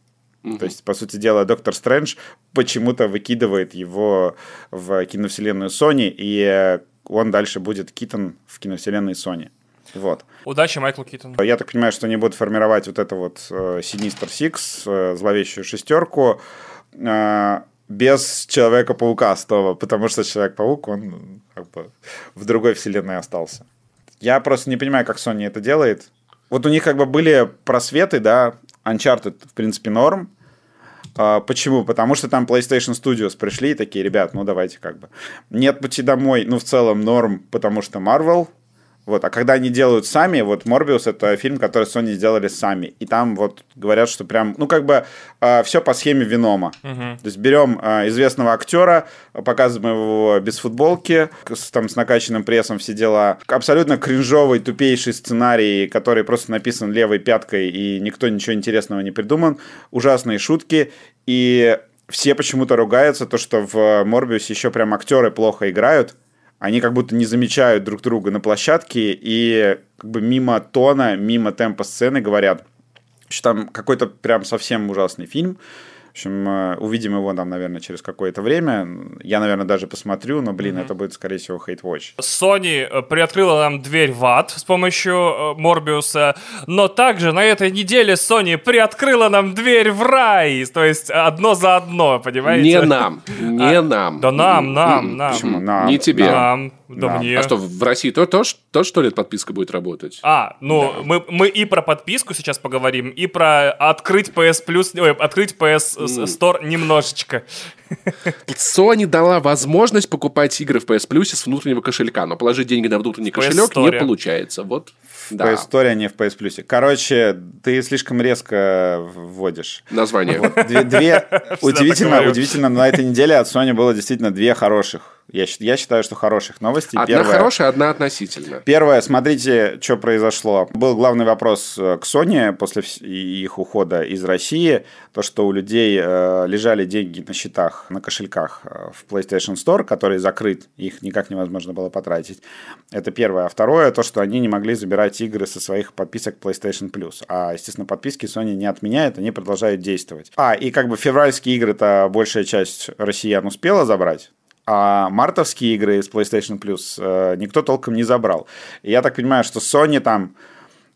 Mm-hmm. То есть, по сути дела, Доктор Стрэндж почему-то выкидывает его в киновселенную Sony, и он дальше будет Китон в киновселенной Sony. Вот. Удачи, Майкл Китон. Я так понимаю, что они будут формировать вот это вот э, Sinister Six, э, зловещую шестерку, э, без Человека-паука снова, потому что Человек-паук, он как бы в другой вселенной остался. Я просто не понимаю, как Sony это делает. Вот у них как бы были просветы, да, Uncharted, в принципе, норм. А, почему? Потому что там PlayStation Studios пришли и такие, ребят, ну давайте как бы. Нет пути домой, ну в целом норм, потому что Marvel, вот, а когда они делают сами, вот Морбиус это фильм, который Sony сделали сами. И там вот говорят, что прям, ну как бы э, а, все по схеме Винома. Uh-huh. То есть берем э, известного актера, показываем его без футболки, с, там с накачанным прессом все дела. Абсолютно кринжовый, тупейший сценарий, который просто написан левой пяткой, и никто ничего интересного не придуман. Ужасные шутки. И все почему-то ругаются, то, что в Морбиусе еще прям актеры плохо играют они как будто не замечают друг друга на площадке и как бы мимо тона, мимо темпа сцены говорят, что там какой-то прям совсем ужасный фильм, в общем, э, увидим его там, наверное, через какое-то время. Я, наверное, даже посмотрю, но, блин, mm-hmm. это будет, скорее всего, Hate Watch. Sony э, приоткрыла нам дверь в ад с помощью Морбиуса, но также на этой неделе Sony приоткрыла нам дверь в рай. То есть одно за одно, понимаете? Не нам, не а, нам. Да нам, нам, нам. Почему? Нам. Не тебе. Нам. Да, да мне. А что, в России то, то, то, что ли, подписка будет работать? А, ну, да. мы, мы и про подписку сейчас поговорим, и про открыть PS Plus, ой, открыть PS. Store немножечко. Sony дала возможность покупать игры в PS Plus с внутреннего кошелька, но положить деньги на внутренний кошелек не получается. Вот да. PS Store, а не в PS Plus. Короче, ты слишком резко вводишь. Название. Вот, две, две удивительно, удивительно, на этой неделе от Sony было действительно две хороших я, я считаю, что хороших новостей. Одна Первая, хорошая, одна относительно. Первое, смотрите, что произошло. Был главный вопрос э, к Sony после их ухода из России. То, что у людей э, лежали деньги на счетах, на кошельках э, в PlayStation Store, который закрыт, их никак невозможно было потратить. Это первое. А второе, то, что они не могли забирать игры со своих подписок PlayStation Plus. А, естественно, подписки Sony не отменяет, они продолжают действовать. А, и как бы февральские игры-то большая часть россиян успела забрать а мартовские игры с PlayStation Plus э, никто толком не забрал. И я так понимаю, что Sony там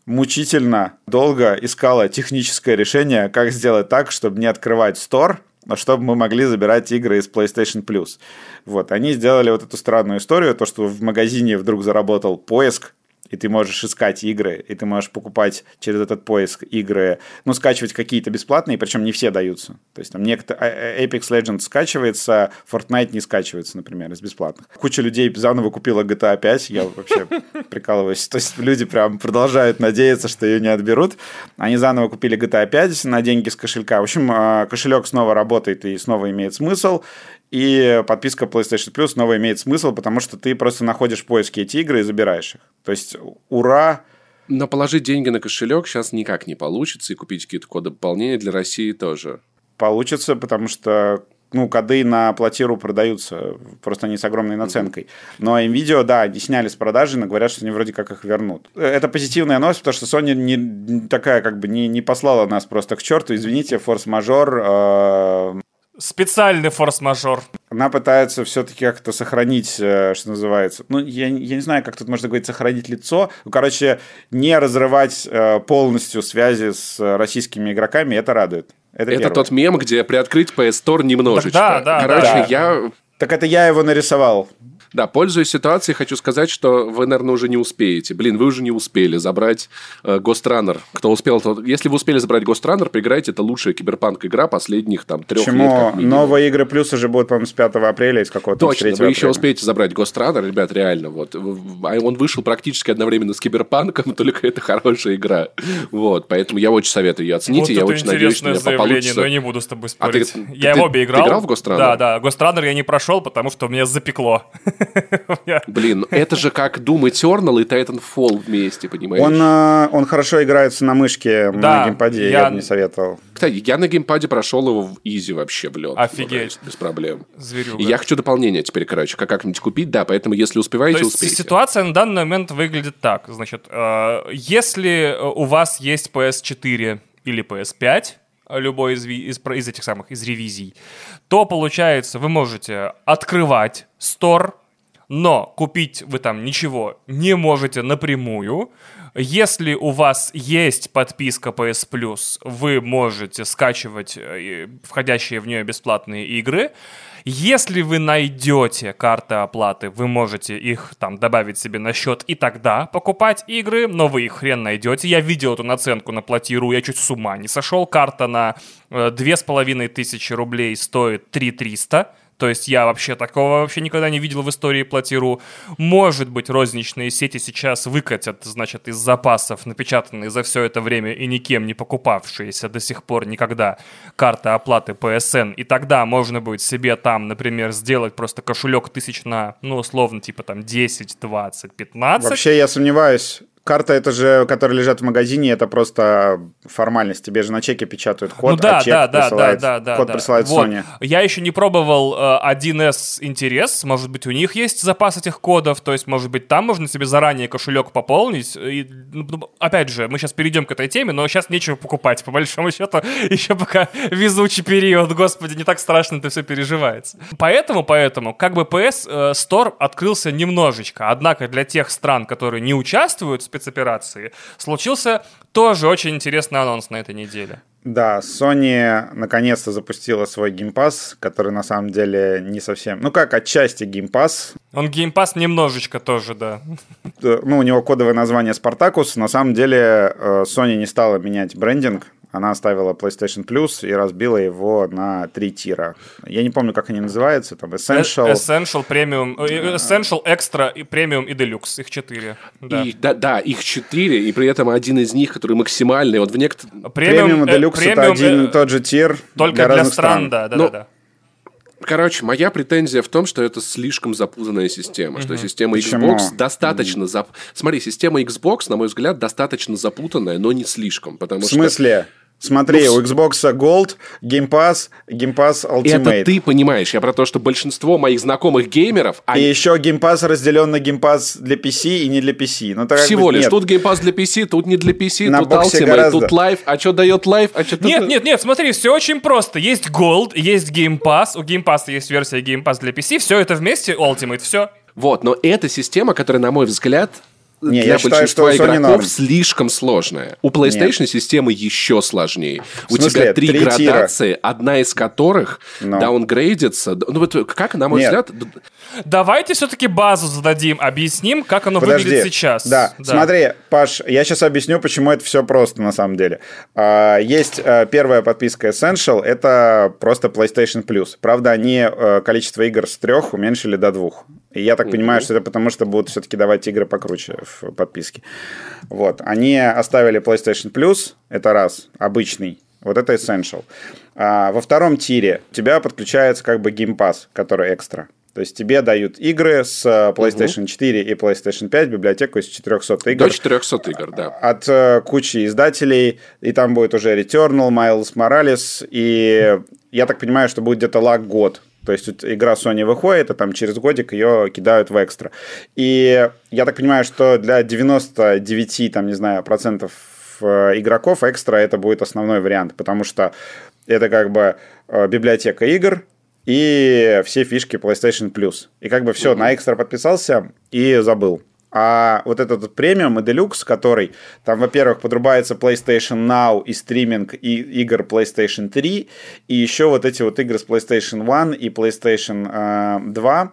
мучительно долго искала техническое решение, как сделать так, чтобы не открывать Store, а чтобы мы могли забирать игры из PlayStation Plus. Вот, они сделали вот эту странную историю, то, что в магазине вдруг заработал поиск, и ты можешь искать игры, и ты можешь покупать через этот поиск игры, ну, скачивать какие-то бесплатные, причем не все даются. То есть там некоторые... А, а, Apex Legends скачивается, Fortnite не скачивается, например, из бесплатных. Куча людей заново купила GTA 5, я вообще прикалываюсь. То есть люди прям продолжают надеяться, что ее не отберут. Они заново купили GTA 5 на деньги с кошелька. В общем, а, кошелек снова работает и снова имеет смысл. И подписка PlayStation Plus снова имеет смысл, потому что ты просто находишь в поиске эти игры и забираешь их. То есть, ура! Но положить деньги на кошелек сейчас никак не получится, и купить какие-то коды пополнения для России тоже. Получится, потому что ну, коды на платиру продаются, просто они с огромной наценкой. Но NVIDIA, да, они сняли с продажи, но говорят, что они вроде как их вернут. Это позитивная новость, потому что Sony не такая, как бы, не, не послала нас просто к черту. Извините, форс-мажор, э, Специальный форс-мажор. Она пытается все-таки как-то сохранить, э, что называется. Ну, я, я не знаю, как тут можно говорить, сохранить лицо. Ну, короче, не разрывать э, полностью связи с российскими игроками, это радует. Это, это тот мем, где приоткрыть PS Store немножечко. Да, да, Короче, да. я... Так это я его нарисовал. Да, пользуясь ситуацией, хочу сказать, что вы, наверное, уже не успеете. Блин, вы уже не успели забрать э, Ghost Runner. Кто успел, то... Если вы успели забрать Ghost Runner, поиграйте, это лучшая киберпанк игра последних там трех Почему? лет. Почему? Новые игры плюс уже будут, по-моему, с 5 апреля из какого-то Точно, вы апреля. еще успеете забрать Ghost Runner, ребят, реально. Вот. А он вышел практически одновременно с киберпанком, только это хорошая игра. Вот, поэтому я очень советую ее оцените. Вот я очень надеюсь, что заявление, получится... но я не буду с тобой спорить. А ты, я ты, в обе играл. Ты играл в Ghost Runner? Да, да. Ghost Runner я не прошел, потому что меня запекло. Блин, это же как Doom Eternal и Titanfall вместе, понимаешь? Он, э, он хорошо играется на мышке да, на геймпаде, я... я бы не советовал. Кстати, я на геймпаде прошел его в изи вообще, блин. Офигеть. без проблем. Зверюга. И я хочу дополнение теперь, короче, как как-нибудь купить, да, поэтому если успеваете, То есть успейте. ситуация на данный момент выглядит так, значит, э, если у вас есть PS4 или PS5, любой из, из, из этих самых, из ревизий, то, получается, вы можете открывать Store, но купить вы там ничего не можете напрямую. Если у вас есть подписка PS Plus, вы можете скачивать э, входящие в нее бесплатные игры. Если вы найдете карты оплаты, вы можете их там добавить себе на счет и тогда покупать игры, но вы их хрен найдете. Я видел эту наценку на платиру, я чуть с ума не сошел. Карта на э, две с половиной тысячи рублей стоит 3 300 то есть я вообще такого вообще никогда не видел в истории платиру. Может быть, розничные сети сейчас выкатят, значит, из запасов, напечатанные за все это время и никем не покупавшиеся до сих пор никогда карты оплаты PSN. И тогда можно будет себе там, например, сделать просто кошелек тысяч на, ну, условно, типа там 10, 20, 15. Вообще я сомневаюсь, карта это же, которые лежат в магазине, это просто формальность. Тебе же на чеке печатают код, ну, да, а чек да, да, присылает, да, да, код да. присылает Вот. Sony. Я еще не пробовал э, 1С интерес, может быть, у них есть запас этих кодов, то есть, может быть, там можно себе заранее кошелек пополнить. И, ну, опять же, мы сейчас перейдем к этой теме, но сейчас нечего покупать, по большому счету, еще пока везучий период, господи, не так страшно это все переживается. Поэтому, поэтому, как бы PS э, Store открылся немножечко, однако для тех стран, которые не участвуют в спецоперации, случился тоже очень интересный анонс на этой неделе. Да, Sony наконец-то запустила свой Game Pass, который на самом деле не совсем... Ну как, отчасти Game Pass. Он Game Pass немножечко тоже, да. Э, Ну, у него кодовое название Spartacus. На самом деле э, Sony не стала менять брендинг. Она оставила PlayStation Plus и разбила его на три тира. Я не помню, как они называются. Там Essential. Essential, Premium, э, Essential, Extra, и Premium и Deluxe. Их четыре. Да. И, да, да, их четыре, и при этом один из них, который максимальный, вот в некоторых... Премиум и э, Deluxe это Premium, один э, и тот же тир Только для для, разных стран, стран. да, да, Ну, да, да. Короче, моя претензия в том, что это слишком запутанная система, что система Почему? Xbox достаточно... Зап... Смотри, система Xbox, на мой взгляд, достаточно запутанная, но не слишком, потому В что... Смотри, Ну, у Xbox Gold, Game Pass, Game Pass Ultimate. Это ты понимаешь, я про то, что большинство моих знакомых геймеров, И они еще Game Pass разделен на Game Pass для PC и не для PC. Ну, так как всего лишь. нет. Тут геймпас для PC, тут не для PC, На тут Ultimate, гораздо. тут Live. А что дает Live? А что Нет, нет, нет, смотри, все очень просто. Есть Gold, есть Game Pass, у Game Pass есть версия Game Pass для PC, все это вместе Ultimate, все. Вот, но эта система, которая, на мой взгляд, Не, для я считаю, большинства что у Sony игроков норм. слишком сложная. У PlayStation система еще сложнее. В У тебя три три тира? градации, одна из которых Ну. даунгрейдится. Ну вот как, на мой Нет. взгляд, Давайте все-таки базу зададим, объясним, как оно Подожди. выглядит сейчас. Да. смотри, Паш, я сейчас объясню, почему это все просто на самом деле. А, Есть а, первая подписка Essential, это просто PlayStation Plus. Правда, они э, количество игр с трех уменьшили до двух. И я так понимаю, что это потому, что будут все-таки давать игры покруче в подписке. Вот. Они оставили PlayStation Plus, это раз, обычный. Вот это Essential. А, во втором тире у тебя подключается как бы Game Pass, который экстра. То есть тебе дают игры с э, PlayStation 4 и PlayStation 5, библиотеку из 400 игр до 400 игр, да. от э, кучи издателей, и там будет уже Returnal, Miles Morales, и я так понимаю, что будет где-то лаг год. То есть игра Sony выходит, а там через годик ее кидают в экстра. И я так понимаю, что для 99, там, не знаю, процентов э, игроков экстра это будет основной вариант, потому что это как бы э, библиотека игр, и все фишки PlayStation Plus. И как бы все, на экстра подписался и забыл. А вот этот вот премиум и Deluxe, который там, во-первых, подрубается PlayStation Now и стриминг и игр PlayStation 3, и еще вот эти вот игры с PlayStation 1 и PlayStation э, 2,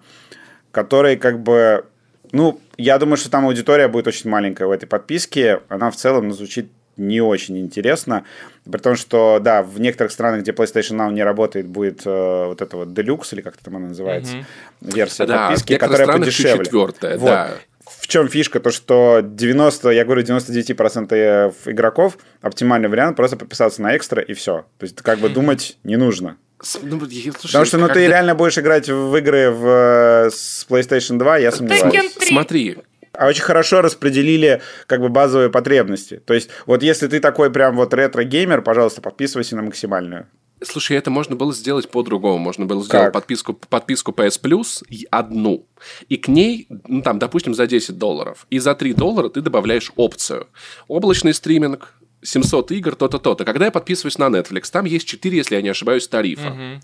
которые как бы, ну, я думаю, что там аудитория будет очень маленькая в этой подписке. Она в целом ну, звучит не очень интересно. При том, что, да, в некоторых странах, где PlayStation Now не работает, будет э, вот это вот Deluxe, или как-то там она называется, версия Да, подписки, которая подешевле. четвертая, Вот. да. В чем фишка? То, что 90, я говорю, 99% игроков оптимальный вариант просто подписаться на экстра и все. То есть как бы думать не нужно. Ну, слушай, Потому что ну, ты когда- реально будешь играть в игры в, э, с PlayStation 2, я сомневаюсь. Смотри, А очень хорошо распределили как бы базовые потребности. То есть вот если ты такой прям вот ретро-геймер, пожалуйста, подписывайся на максимальную. Слушай, это можно было сделать по-другому. Можно было сделать Как? подписку, подписку PS Plus одну. И к ней, ну там, допустим, за 10 долларов. И за 3 доллара ты добавляешь опцию. Облачный стриминг, 700 игр, то-то, то-то. Когда я подписываюсь на Netflix, там есть 4, если я не ошибаюсь, тарифа.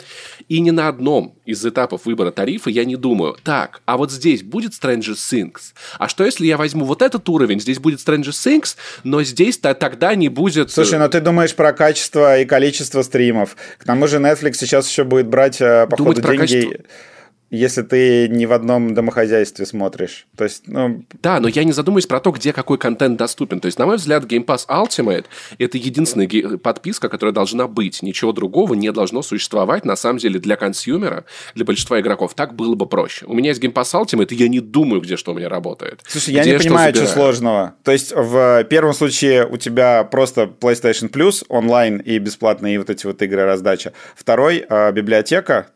И ни на одном из этапов выбора тарифа я не думаю, так, а вот здесь будет Stranger Things. А что, если я возьму вот этот уровень, здесь будет Stranger Things, но здесь-то тогда не будет... э, Слушай, ну ты думаешь про качество и количество стримов. К тому же Netflix сейчас еще будет брать э, по Думать ходу про деньги, качество. Если ты не в одном домохозяйстве смотришь. То есть, ну, Да, но я не задумываюсь про то, где какой контент доступен. То есть, на мой взгляд, Game Pass Ultimate – это единственная подписка, которая должна быть. Ничего другого не должно существовать, на самом деле, для консюмера, для большинства игроков. Так было бы проще. У меня есть Game Pass Ultimate, и я не думаю, где что у меня работает. Слушай, я не понимаю, что забираю. сложного. То есть в первом случае у тебя просто PlayStation Plus онлайн и бесплатные вот эти вот игры раздача. Второй э, библиотека,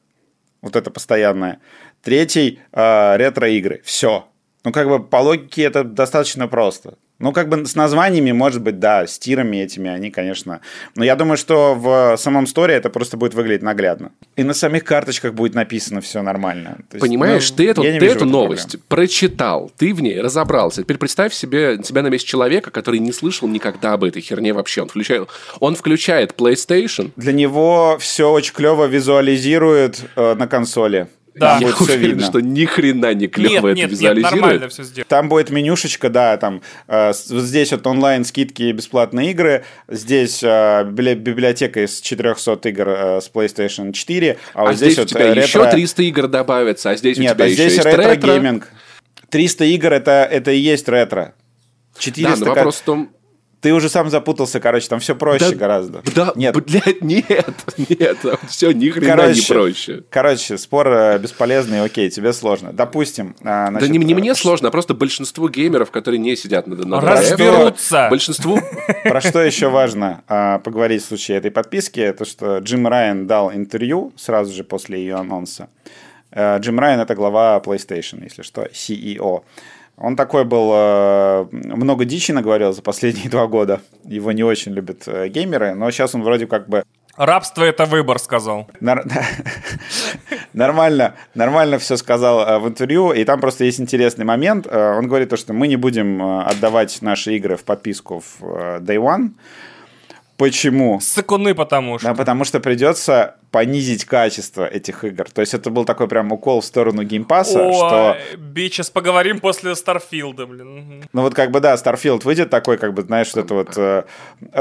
вот это постоянная. Третий э, ретро-игры. Все. Ну, как бы по логике это достаточно просто. Ну, как бы с названиями, может быть, да, с тирами этими они, конечно. Но я думаю, что в самом сторе это просто будет выглядеть наглядно. И на самих карточках будет написано все нормально. То есть, Понимаешь, ну, ты эту, ты эту новость проблем. прочитал, ты в ней разобрался. Теперь представь себе себя на месте человека, который не слышал никогда об этой херне вообще. Он включает, он включает PlayStation. Для него все очень клево визуализирует э, на консоли. Да. Я уверен, видно. что ни хрена не клево нет, это нет, визуализирует. Нет, нормально все сделано. Там будет менюшечка, да, там э, здесь вот онлайн скидки и бесплатные игры, здесь э, библиотека из 400 игр э, с PlayStation 4, а, а вот здесь, здесь вот у тебя ретро... еще 300 игр добавится, а здесь нет, у тебя а здесь еще ретро-гейминг. 300 игр это, это и есть ретро. 400 да, но вопрос в том, ты уже сам запутался, короче, там все проще да, гораздо. Да, нет, блядь, нет, нет, все ни хрена короче, не проще. Короче, спор э, бесполезный, окей, тебе сложно. Допустим, а, значит, да не, не мне э, сложно, а просто большинству геймеров, которые не сидят на на Разберутся! Большинству... Про что еще важно а, поговорить в случае этой подписки, то что Джим Райан дал интервью сразу же после ее анонса. Э, Джим Райан — это глава PlayStation, если что, CEO. Он такой был, э, много дичи наговорил за последние два года. Его не очень любят э, геймеры, но сейчас он вроде как бы... Рабство — это выбор, сказал. нормально, нормально все сказал э, в интервью, и там просто есть интересный момент. Он говорит то, что мы не будем отдавать наши игры в подписку в Day One, Почему? Сыкуны потому что. Да, потому что придется понизить качество этих игр. То есть это был такой прям укол в сторону Game Pass а, О, что... Bitches, поговорим после Старфилда, блин. Ну вот как бы да, Старфилд выйдет такой, как бы, знаешь, что это вот э,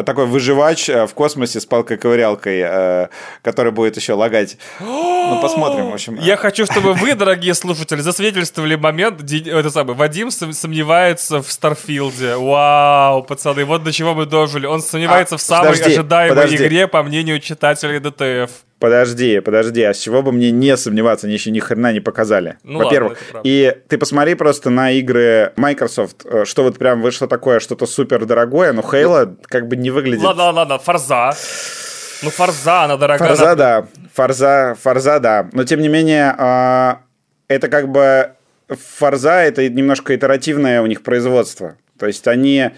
такой выживач э, в космосе с палкой-ковырялкой, э, который будет еще лагать. ну посмотрим, в общем. Я хочу, чтобы вы, дорогие слушатели, засвидетельствовали момент, это самый, Вадим сомневается в Старфилде. Вау, пацаны, вот до чего мы дожили. Он сомневается а, в самой подожди, ожидаемой подожди. игре, по мнению читателей DTF. Подожди, подожди, а с чего бы мне не сомневаться, они еще ни хрена не показали. Ну, Во-первых, и ты посмотри просто на игры Microsoft, э, что вот прям вышло такое, что-то супер дорогое, но Halo как бы не выглядит. Ладно, ладно, Форза. Ну, Форза, она дорогая. Форза, она... да. Форза, Форза, да. Но, тем не менее, а, это как бы... Форза — это немножко итеративное у них производство. То есть они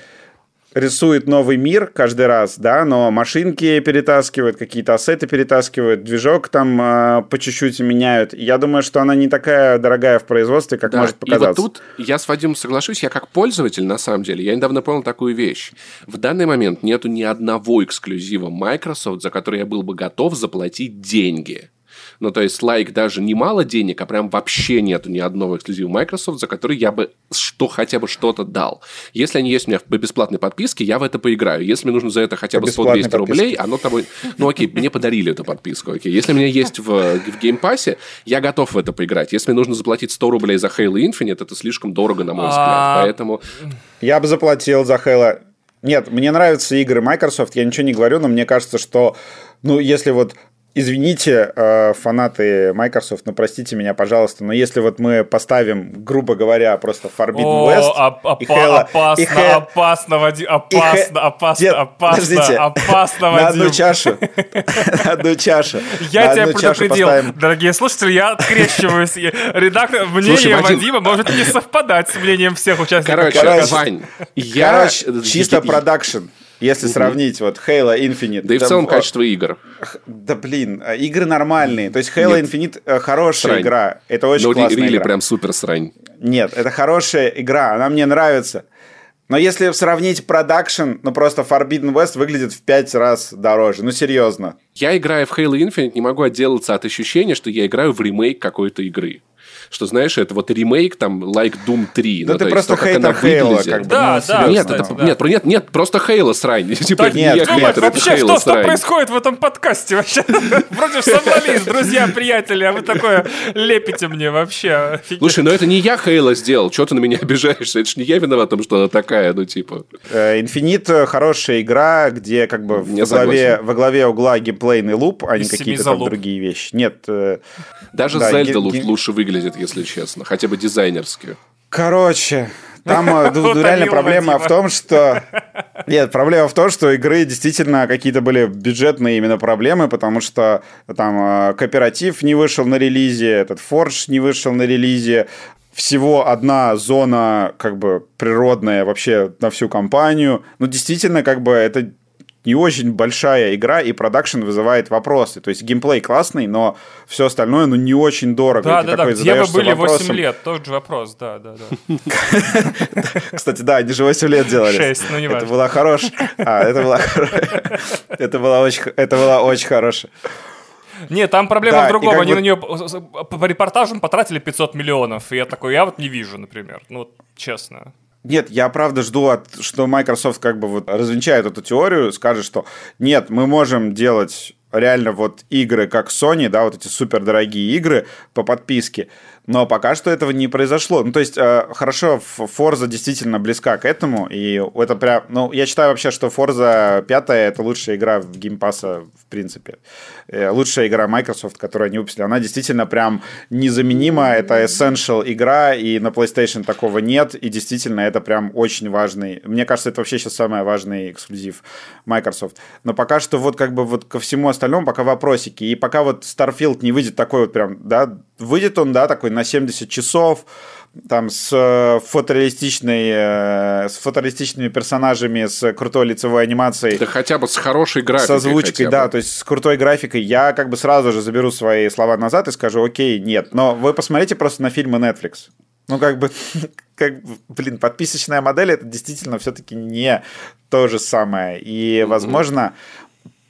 рисует новый мир каждый раз, да, но машинки перетаскивают, какие-то ассеты перетаскивают, движок там э, по чуть-чуть меняют. Я думаю, что она не такая дорогая в производстве, как да, может показаться. И вот тут я с Вадимом соглашусь, я как пользователь, на самом деле, я недавно понял такую вещь. В данный момент нету ни одного эксклюзива Microsoft, за который я был бы готов заплатить деньги. Ну, то есть, лайк даже не мало денег, а прям вообще нету ни одного эксклюзива Microsoft, за который я бы что, хотя бы что-то дал. Если они есть у меня по бесплатной подписке, я в это поиграю. Если мне нужно за это хотя бы 100-200 рублей, оно того... Ну, окей, мне подарили эту подписку, окей. Если у меня есть в, в Game Pass, я готов в это поиграть. Если мне нужно заплатить 100 рублей за Halo Infinite, это слишком дорого, на мой взгляд. А, Поэтому... Я бы заплатил за Halo нет, мне нравятся игры Microsoft, я ничего не говорю, но мне кажется, что, ну, если вот Извините, э, фанаты Microsoft, но простите меня, пожалуйста, но если вот мы поставим, грубо говоря, просто Forbidden О, West оп- оп- и Halo, опасно, и Halo, опасно, Вадим, опасно, опасно, Нет, опасно, подождите, опасно, Вадим. На одну чашу, на одну чашу. Я тебя предупредил, дорогие слушатели, я открещиваюсь. Редактор, мнение Вадима может не совпадать с мнением всех участников. Короче, Вань, я... Чисто продакшн. Если сравнить вот Halo Infinite... Да и в целом качество игр. Да блин, а, игры нормальные. То есть Halo Нет. Infinite э, хорошая срань. игра. Это очень Но классная игра. прям супер срань. Нет, это хорошая игра, она мне нравится. Но если сравнить продакшн, ну просто Forbidden West выглядит в пять раз дороже. Ну серьезно. Я играю в Halo Infinite, не могу отделаться от ощущения, что я играю в ремейк какой-то игры что, знаешь, это вот ремейк, там, like Doom 3. Да ну, ты просто хейтер Хейла, как бы. Да, ну, да. Нет, это, да. нет, нет, нет, просто Хейла срань. типа, нет, нет, нет, вообще, что, что происходит в этом подкасте вообще? Вроде собрались, друзья, приятели, а вы такое лепите мне вообще. Слушай, ну это не я Хейла сделал, что ты на меня обижаешься? Это ж не я виноват в том, что она такая, ну типа. Инфинит э, хорошая игра, где как бы во главе, во главе угла геймплейный луп, а не какие-то там другие вещи. Нет. Э, Даже Зельда лучше выглядит, если честно, хотя бы дизайнерски. Короче, там э, реально проблема в том, что... Нет, проблема в том, что игры действительно какие-то были бюджетные именно проблемы, потому что там э, кооператив не вышел на релизе, этот Forge не вышел на релизе, всего одна зона как бы природная вообще на всю компанию. Ну, действительно, как бы это не очень большая игра, и продакшн вызывает вопросы. То есть геймплей классный, но все остальное, ну, не очень дорого. Да, да, да, где вы были вопросом... 8 лет? Тот же вопрос, да, да, да. Кстати, да, они же 8 лет делали. 6, ну не важно. Это было хорошее. А, это было Это было очень, это было очень хорошее. Нет, там проблема да, в другом. Они бы... на нее по репортажам потратили 500 миллионов. И я такой, я вот не вижу, например. Ну, честно. Нет, я правда жду, от, что Microsoft как бы вот развенчает эту теорию, скажет, что нет, мы можем делать реально вот игры, как Sony, да, вот эти супер дорогие игры по подписке, но пока что этого не произошло. Ну, то есть, э, хорошо, Forza действительно близка к этому, и это прям... Ну, я считаю вообще, что Forza 5 — это лучшая игра в Pass, в принципе. Э, лучшая игра Microsoft, которую они выпустили. Она действительно прям незаменима, это essential игра, и на PlayStation такого нет, и действительно это прям очень важный... Мне кажется, это вообще сейчас самый важный эксклюзив Microsoft. Но пока что вот как бы вот ко всему остальному пока вопросики, и пока вот Starfield не выйдет такой вот прям, да, выйдет он, да, такой на 70 часов, там с э, фотореалистичной, э, с фотореалистичными персонажами, с крутой лицевой анимацией. Да хотя бы с хорошей графикой. С озвучкой, да, то есть с крутой графикой. Я как бы сразу же заберу свои слова назад и скажу, окей, нет. Но вы посмотрите просто на фильмы Netflix. Ну, как бы, как, блин, подписочная модель это действительно все-таки не то же самое. И, возможно,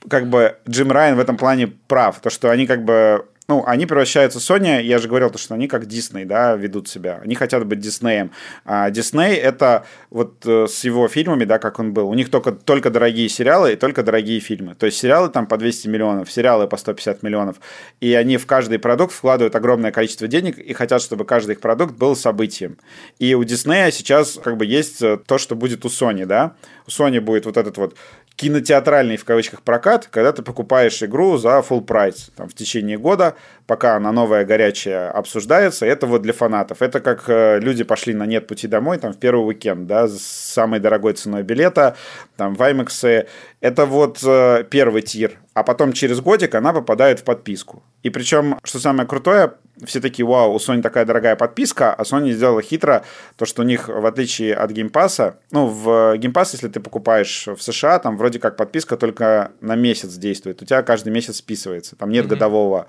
как бы Джим Райан в этом плане прав. То, что они как бы ну, они превращаются, Sony, я же говорил, то, что они как Дисней, да, ведут себя. Они хотят быть Диснеем. А Дисней это вот э, с его фильмами, да, как он был. У них только, только дорогие сериалы и только дорогие фильмы. То есть сериалы там по 200 миллионов, сериалы по 150 миллионов. И они в каждый продукт вкладывают огромное количество денег и хотят, чтобы каждый их продукт был событием. И у Диснея сейчас как бы есть э, то, что будет у Sony, да. У Sony будет вот этот вот кинотеатральный в кавычках прокат, когда ты покупаешь игру за full прайс там, в течение года, пока она новая, горячая обсуждается. Это вот для фанатов. Это как э, люди пошли на нет пути домой там в первый уикенд, да, с самой дорогой ценой билета, там в IMAX. Это вот э, первый тир. А потом через годик она попадает в подписку. И причем, что самое крутое, все такие, вау, у Sony такая дорогая подписка, а Sony сделала хитро то, что у них, в отличие от Game Pass, ну, в Game Pass, если ты покупаешь в США, там вроде как подписка только на месяц действует, у тебя каждый месяц списывается, там нет mm-hmm. годового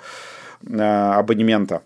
э, абонемента.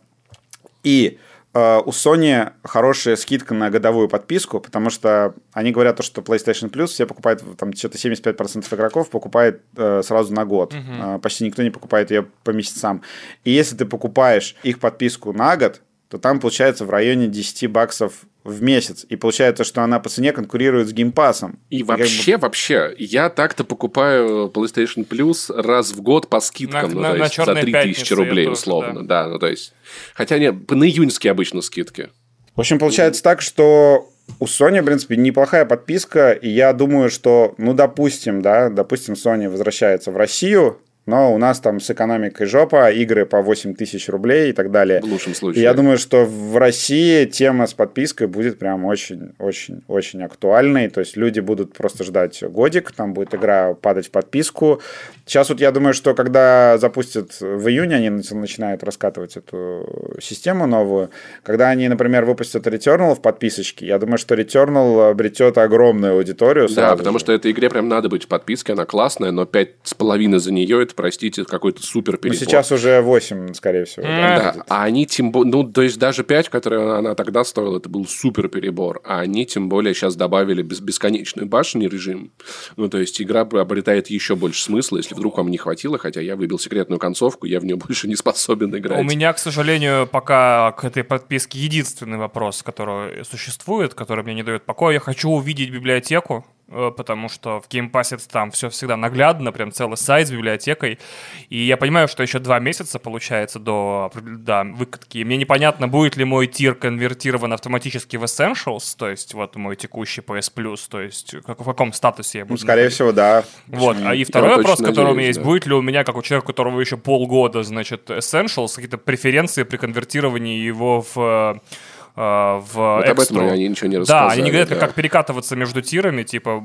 И Э, у Sony хорошая скидка на годовую подписку, потому что они говорят, что PlayStation Plus все покупают, там что-то 75% игроков покупает э, сразу на год. Uh-huh. Э, почти никто не покупает ее по месяцам. И если ты покупаешь их подписку на год, то там получается в районе 10 баксов в месяц. И получается, что она по цене конкурирует с геймпасом. И, и вообще, бы... вообще, я так-то покупаю PlayStation Plus раз в год по скидкам, на, ну, на, то есть за 3000 рублей условно. да. да, ну то есть... Хотя нет, на июньские обычно скидки. В общем, получается так, что у Sony, в принципе, неплохая подписка, и я думаю, что, ну, допустим, да, допустим, Sony возвращается в Россию, но у нас там с экономикой жопа, игры по 8 тысяч рублей и так далее. В лучшем случае. И я думаю, что в России тема с подпиской будет прям очень-очень-очень актуальной. То есть люди будут просто ждать годик, там будет игра падать в подписку. Сейчас вот я думаю, что когда запустят в июне, они начинают раскатывать эту систему новую. Когда они, например, выпустят Returnal в подписочке, я думаю, что Returnal обретет огромную аудиторию. Да, потому же. что этой игре прям надо быть в подписке, она классная, но 5,5 за нее это, простите, какой-то супер перебор. Ну, сейчас уже 8, скорее всего. Да, да. а они тем более, ну, то есть даже 5, которые она тогда стоила, это был супер перебор, а они тем более сейчас добавили без бесконечный башенный режим. Ну, то есть игра обретает еще больше смысла, если вдруг вам не хватило, хотя я выбил секретную концовку, я в нее больше не способен играть. У меня, к сожалению, пока к этой подписке единственный вопрос, который существует, который мне не дает покоя. Я хочу увидеть библиотеку, потому что в Game Pass там все всегда наглядно, прям целый сайт с библиотекой. И я понимаю, что еще два месяца получается до да, выкатки. И мне непонятно, будет ли мой тир конвертирован автоматически в Essentials, то есть вот мой текущий PS Plus, то есть как, в каком статусе я буду. Ну, скорее всего, да. Вот. А и второй я вопрос, который надеюсь, у меня есть, да. будет ли у меня, как у человека, у которого еще полгода, значит, Essentials, какие-то преференции при конвертировании его в в вот об этом они ничего не рассказали. Да, они не говорят, да. как перекатываться между тирами, типа,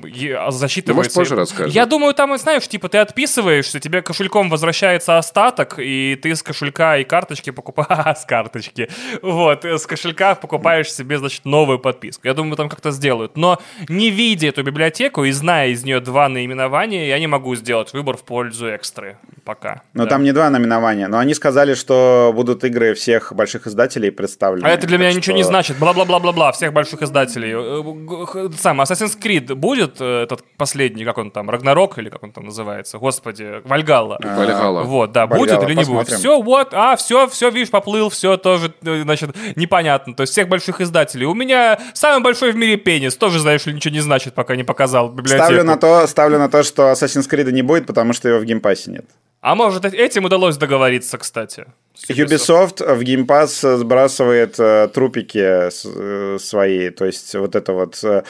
засчитывается... Ну, может, позже расскажешь. Я думаю, там, знаешь, типа, ты отписываешься, тебе кошельком возвращается остаток, и ты с кошелька и карточки покупаешь... с карточки. Вот, с кошелька покупаешь себе, значит, новую подписку. Я думаю, там как-то сделают. Но не видя эту библиотеку и зная из нее два наименования, я не могу сделать выбор в пользу экстры пока. Но да. там не два наименования. Но они сказали, что будут игры всех больших издателей представлены. А это для меня что... ничего не значит. Бла-бла-бла-бла-бла. Всех больших издателей. Э, сам Assassin's Creed будет э, этот последний, как он там, Рагнарок или как он там называется? Господи, Вальгалла. Вальгалла. Вот, да, Вальгалла, будет или не будет. Все, вот, а, все, все, видишь, поплыл, все тоже, э, значит, непонятно. То есть всех больших издателей. У меня самый большой в мире пенис. Тоже, знаешь ли, ничего не значит, пока не показал библиотеку. Ставлю на то, ставлю на то, что Assassin's Creed не будет, потому что его в Game Pass е нет. А может, этим удалось договориться, кстати? Ubisoft в Game Pass сбрасывает э, трупики э, свои, то есть вот это вот... Э,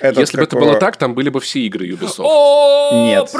этот, Если бы это было так, там были бы все игры Ubisoft. Нет.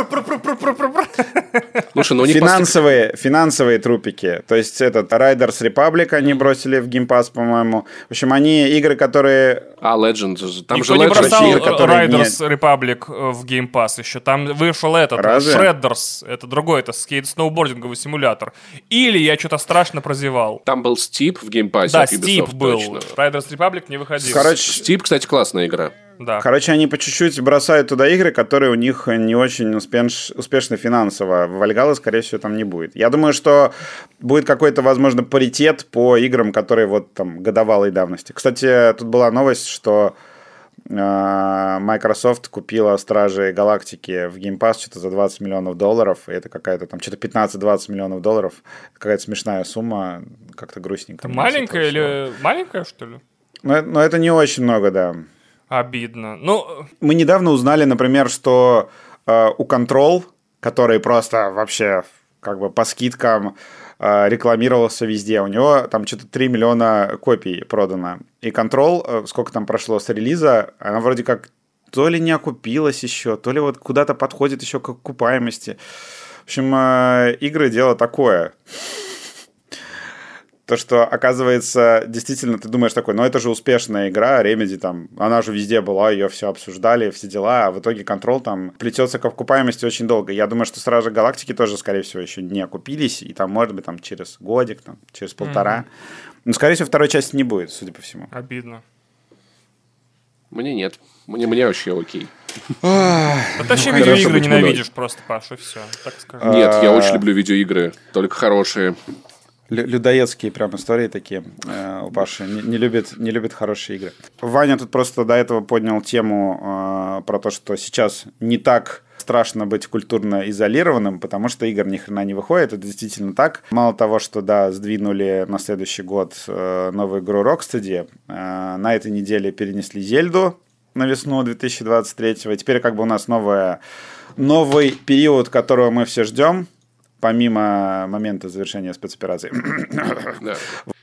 Слушай, ну финансовые, финансовые трупики. То есть этот Riders Republic они бросили в Game Pass, по-моему. В общем, они игры, которые... А, Legend. Там Никто же не бросал игры, Riders не... Republic в Game Pass еще. Там вышел этот, Разве? Shredders. Это другой, это скейт-сноубординговый симулятор. Или я что-то страшно прозевал. Там был Steep в Pass Да, Steep был. Точно. Riders Republic не выходил. Короче, Steep, кстати, классная игра. Да. Короче, они по чуть-чуть бросают туда игры, которые у них не очень успеш... успешны финансово. Вальгала, скорее всего, там не будет. Я думаю, что будет какой-то, возможно, паритет по играм, которые вот там годовалой давности. Кстати, тут была новость, что Microsoft купила Стражи Галактики в Game Pass что-то за 20 миллионов долларов. И это какая-то там что-то 15-20 миллионов долларов. Какая-то смешная сумма, как-то грустненько. Это маленькая или маленькая, что ли? Но, но это не очень много, да. Обидно. Ну... Мы недавно узнали, например, что э, у Control, который просто вообще как бы по скидкам рекламировался везде, у него там что-то 3 миллиона копий продано. И Control, э, сколько там прошло с релиза, она вроде как то ли не окупилась еще, то ли вот куда-то подходит еще к окупаемости. В общем, э, игры дело такое то, что, оказывается, действительно ты думаешь такой, ну это же успешная игра, Remedy там, она же везде была, ее все обсуждали, все дела, а в итоге контрол там плетется к окупаемости очень долго. Я думаю, что Стражи Галактики тоже, скорее всего, еще не окупились, и там, может быть, там через годик, там, через полтора. Mm-hmm. Но, скорее всего, второй части не будет, судя по всему. Обидно. Мне нет. Мне, мне вообще окей. А ты вообще видеоигры ненавидишь просто, Паша, все, так. Нет, я очень люблю видеоигры, только хорошие людоедские прям истории такие э, у Паши. Не, не, любит, не любит хорошие игры. Ваня тут просто до этого поднял тему э, про то, что сейчас не так страшно быть культурно изолированным, потому что игр ни хрена не выходит. Это действительно так. Мало того, что, да, сдвинули на следующий год э, новую игру Rocksteady, э, на этой неделе перенесли Зельду на весну 2023 и теперь как бы у нас новая, новый период, которого мы все ждем, помимо момента завершения спецоперации. Да.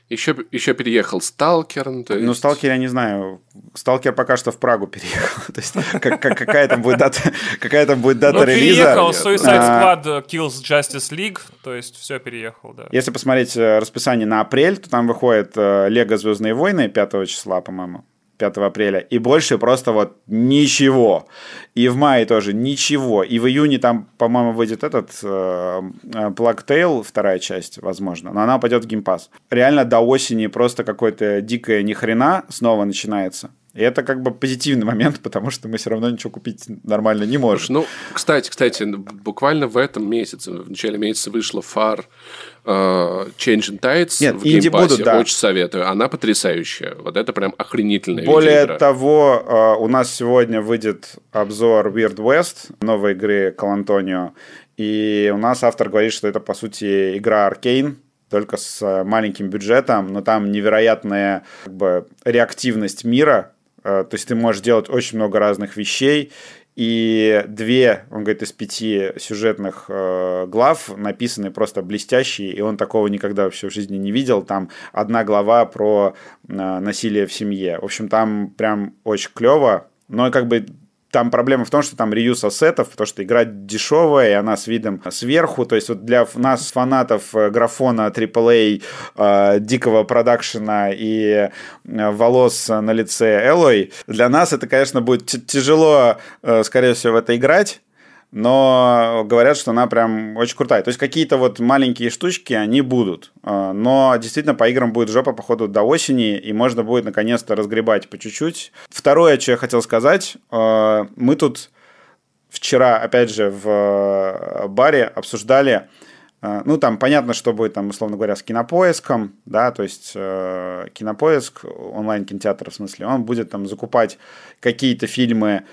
Еще, еще переехал Сталкер. Ну, есть... Ну, Сталкер я не знаю. Сталкер пока что в Прагу переехал. То есть, как, как, какая там будет дата, какая там будет дата ну, релиза. переехал Suicide а, Squad Kills Justice League, то есть все переехал, да. Если посмотреть э, расписание на апрель, то там выходит э, Лего Звездные войны 5 числа, по-моему. 5 апреля, и больше просто вот ничего. И в мае тоже ничего. И в июне там, по-моему, выйдет этот э, э вторая часть, возможно, но она пойдет в геймпас. Реально до осени просто какой-то дикая нихрена снова начинается. И это как бы позитивный момент, потому что мы все равно ничего купить нормально не можем. Ну, кстати, кстати, буквально в этом месяце, в начале месяца вышла фар uh, Changing Tides Нет, в инди будут, да. Очень советую. Она потрясающая. Вот это прям охренительная Более того, uh, у нас сегодня выйдет обзор Weird West, новой игры Кал Антонио. И у нас автор говорит, что это, по сути, игра Аркейн, только с маленьким бюджетом, но там невероятная как бы, реактивность мира, Э, то есть ты можешь делать очень много разных вещей, и две, он говорит, из пяти сюжетных э, глав написаны просто блестящие, и он такого никогда вообще в жизни не видел. Там одна глава про э, насилие в семье. В общем, там прям очень клево, но как бы там проблема в том, что там реюз ассетов, потому что игра дешевая, и она с видом сверху. То есть вот для нас, фанатов э, графона AAA, э, дикого продакшена и э, волос на лице Элой, для нас это, конечно, будет тяжело, э, скорее всего, в это играть но говорят, что она прям очень крутая. То есть какие-то вот маленькие штучки, они будут. А, но действительно по играм будет жопа, походу, до осени, и можно будет наконец-то разгребать по чуть-чуть. Второе, что я хотел сказать, а, мы тут вчера, опять же, в э, баре обсуждали а, ну, там понятно, что будет, там, условно говоря, с кинопоиском, да, то есть э, кинопоиск, онлайн-кинотеатр, в смысле, он будет там закупать какие-то фильмы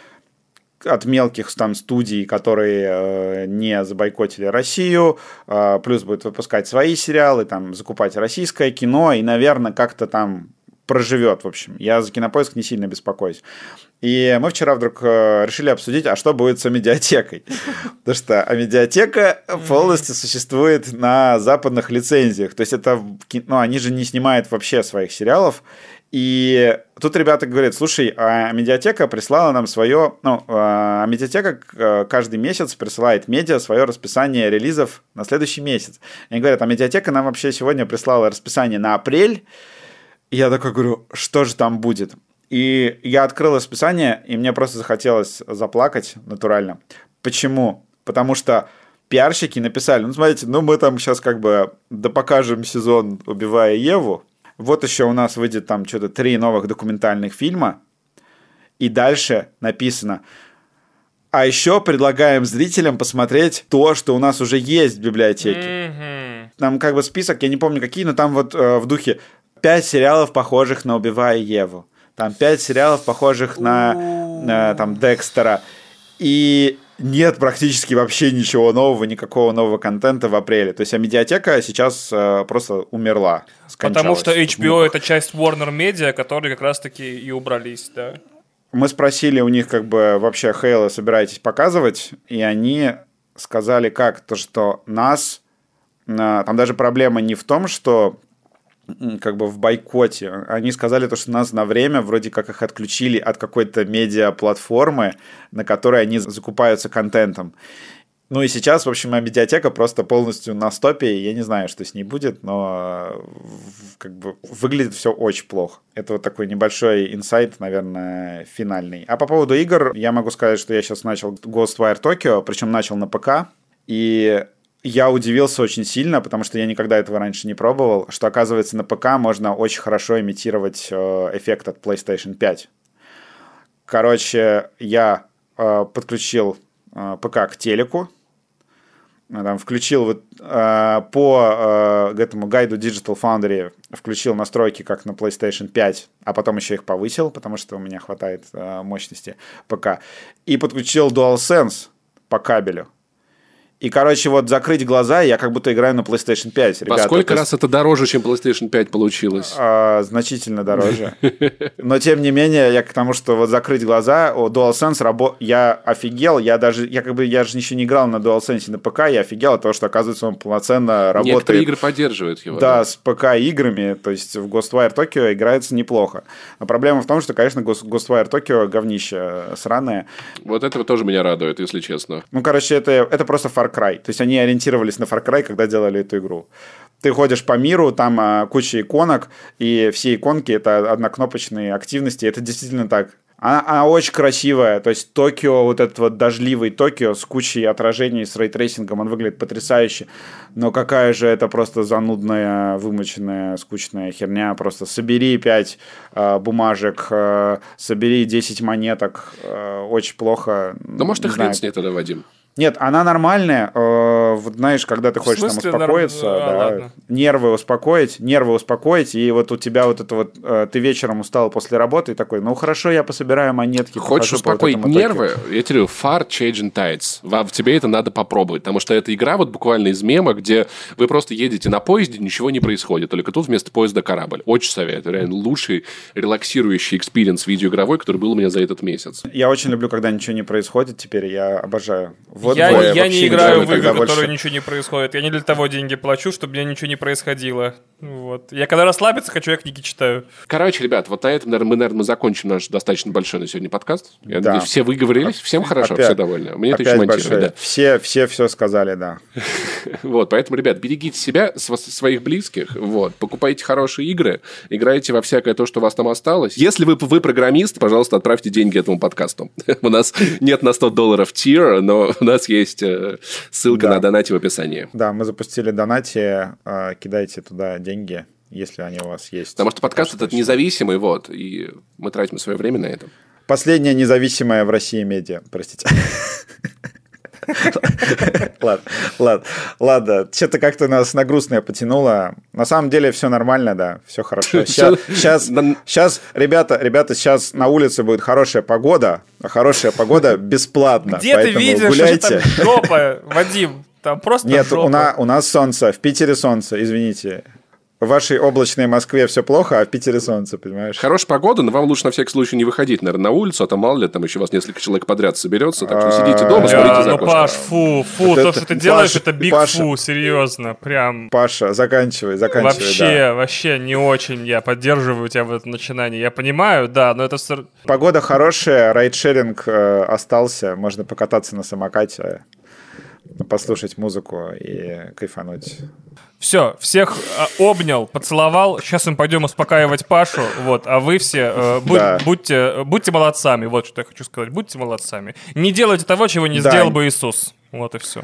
от мелких там студий, которые э, не забойкотили Россию, э, плюс будет выпускать свои сериалы, там закупать российское кино и, наверное, как-то там проживет, в общем. Я за кинопоиск не сильно беспокоюсь. И мы вчера вдруг э, решили обсудить, а что будет с медиатекой. Потому что а медиатека полностью существует на западных лицензиях. То есть это, ну, они же не снимают вообще своих сериалов, и тут ребята говорят, слушай, а медиатека прислала нам свое, ну, а медиатека э, каждый месяц присылает медиа свое расписание релизов на следующий месяц. Они говорят, а медиатека нам вообще сегодня прислала расписание на апрель. И я такой говорю, что же там будет? И я открыл расписание, и мне просто захотелось заплакать натурально. Почему? Потому что пиарщики написали, ну, смотрите, ну, мы там сейчас как бы допокажем сезон «Убивая Еву», вот еще у нас выйдет там что-то три новых документальных фильма. И дальше написано, а еще предлагаем зрителям посмотреть то, что у нас уже есть в библиотеке. Mm-hmm. Там как бы список, я не помню какие, но там вот э, в духе пять сериалов, похожих на «Убивая Еву». Там пять сериалов, похожих на, на там Декстера. И нет практически вообще ничего нового, никакого нового контента в апреле. То есть, а медиатека сейчас э, просто умерла. Потому что HBO это часть Warner Media, которые как раз-таки и убрались, да. Мы спросили у них, как бы, вообще Хейла собираетесь показывать, и они сказали как, то, что нас... Э, там даже проблема не в том, что как бы в бойкоте. Они сказали то, что нас на время вроде как их отключили от какой-то медиа-платформы, на которой они закупаются контентом. Ну и сейчас, в общем, медиатека просто полностью на стопе. Я не знаю, что с ней будет, но как бы выглядит все очень плохо. Это вот такой небольшой инсайт, наверное, финальный. А по поводу игр, я могу сказать, что я сейчас начал Ghostwire Tokyo, причем начал на ПК. И я удивился очень сильно, потому что я никогда этого раньше не пробовал, что, оказывается, на ПК можно очень хорошо имитировать э, эффект от PlayStation 5. Короче, я э, подключил э, ПК к телеку, там, включил вот, э, по э, этому гайду Digital Foundry, включил настройки как на PlayStation 5, а потом еще их повысил, потому что у меня хватает э, мощности ПК, и подключил DualSense по кабелю. И, короче, вот закрыть глаза, я как будто играю на PlayStation 5. Ребята, Во сколько раз это дороже, чем PlayStation 5 получилось? А, значительно дороже. Но, тем не менее, я к тому, что вот закрыть глаза, о, DualSense, рабо... я офигел, я даже, я как бы, я же еще не играл на DualSense на ПК, я офигел от того, что, оказывается, он полноценно работает. Некоторые игры поддерживают его. Да, да. с ПК-играми, то есть в Ghostwire Tokyo играется неплохо. Но проблема в том, что, конечно, Ghostwire Tokyo говнище сраное. Вот этого тоже меня радует, если честно. Ну, короче, это, это просто Far Cry. То есть они ориентировались на Far Cry, когда делали эту игру. Ты ходишь по миру, там а, куча иконок, и все иконки это однокнопочные активности. Это действительно так. Она, она очень красивая. То есть Токио, вот этот вот дождливый Токио с кучей отражений, с ray tracing ом, он выглядит потрясающе. Но какая же это просто занудная, вымоченная, скучная херня. Просто собери 5 э, бумажек, э, собери 10 монеток. Э, очень плохо. Да может и хрен с ней тогда, Вадим. Нет, она нормальная. Э, вот знаешь, когда ты хочешь там успокоиться, норм... да, а, нервы успокоить, нервы успокоить, и вот у тебя вот это вот, э, ты вечером устал после работы и такой, ну хорошо, я пособираю монетки. Хочешь успокоить вот нервы? Я тебе говорю, Far Changing Tides. Вам, тебе это надо попробовать, потому что это игра вот буквально из мема, где вы просто едете на поезде, ничего не происходит, только тут вместо поезда корабль. Очень советую. Реально лучший релаксирующий experience видеоигровой, который был у меня за этот месяц. Я очень люблю, когда ничего не происходит теперь, я обожаю Вот я бы я не играю в игры, в которые ничего не происходит. Я не для того деньги плачу, чтобы мне ничего не происходило. Вот. Я когда расслабиться хочу, я книги читаю. Короче, ребят, вот на этом, наверное, мы, наверное, мы закончим наш достаточно большой на сегодня подкаст. Я Да. надеюсь, все выговорились, всем хорошо, Опять- все довольны. Мне это еще монтировать, да. Все, все все сказали, да. Вот, поэтому, ребят, берегите себя, св- своих близких, вот, покупайте хорошие игры, играйте во всякое то, что у вас там осталось. Если вы, вы программист, пожалуйста, отправьте деньги этому подкасту. У нас нет на 100 долларов тир, но у нас есть э, ссылка Да. на донате в описании. Да, мы запустили донати, э, кидайте туда деньги, если они у вас есть. Потому что подкаст этот независимый, вот, и мы тратим свое время на это. Последняя независимая в России медиа, простите. Ладно, ладно, ладно. Что-то как-то нас на грустное потянуло. На самом деле все нормально, да, все хорошо. Сейчас, сейчас, ребята, ребята, сейчас на улице будет хорошая погода, а хорошая погода бесплатно. Где ты видишь, что там жопа, Вадим? Там просто Нет, жопа. у, на- у нас солнце, в Питере солнце, извините. В вашей облачной Москве все плохо, а в Питере солнце, понимаешь? Хорошая погода, но вам лучше на всякий случай не выходить, наверное, на улицу, а там мало ли, там еще вас несколько человек подряд соберется, так что сидите дома, Бля, смотрите за ну. Паш, фу, фу, то, что ты делаешь, это биг фу, серьезно, прям. Паша, заканчивай, заканчивай. Вообще, вообще не очень я поддерживаю тебя в этом начинании. Я понимаю, да, но это... Погода хорошая, райдшеринг э, остался, можно покататься на самокате, послушать музыку и кайфануть. Все, всех а, обнял, поцеловал. Сейчас мы пойдем успокаивать Пашу. Вот, а вы все э, будь- Да. будьте, будьте молодцами. Вот что я хочу сказать. Будьте молодцами. Не делайте того, чего не Да. сделал бы Иисус. Вот и все.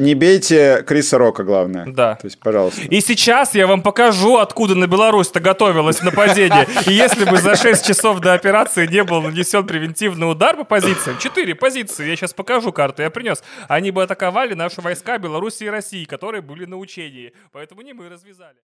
Не бейте Криса Рока, главное. Да. То есть, пожалуйста. И сейчас я вам покажу, откуда на Беларусь-то готовилось нападение. И если бы за 6 часов до операции не был нанесен превентивный удар по позициям, 4 позиции, я сейчас покажу карту, я принес, они бы атаковали наши войска Беларуси и России, которые были на учении. Поэтому не мы развязали.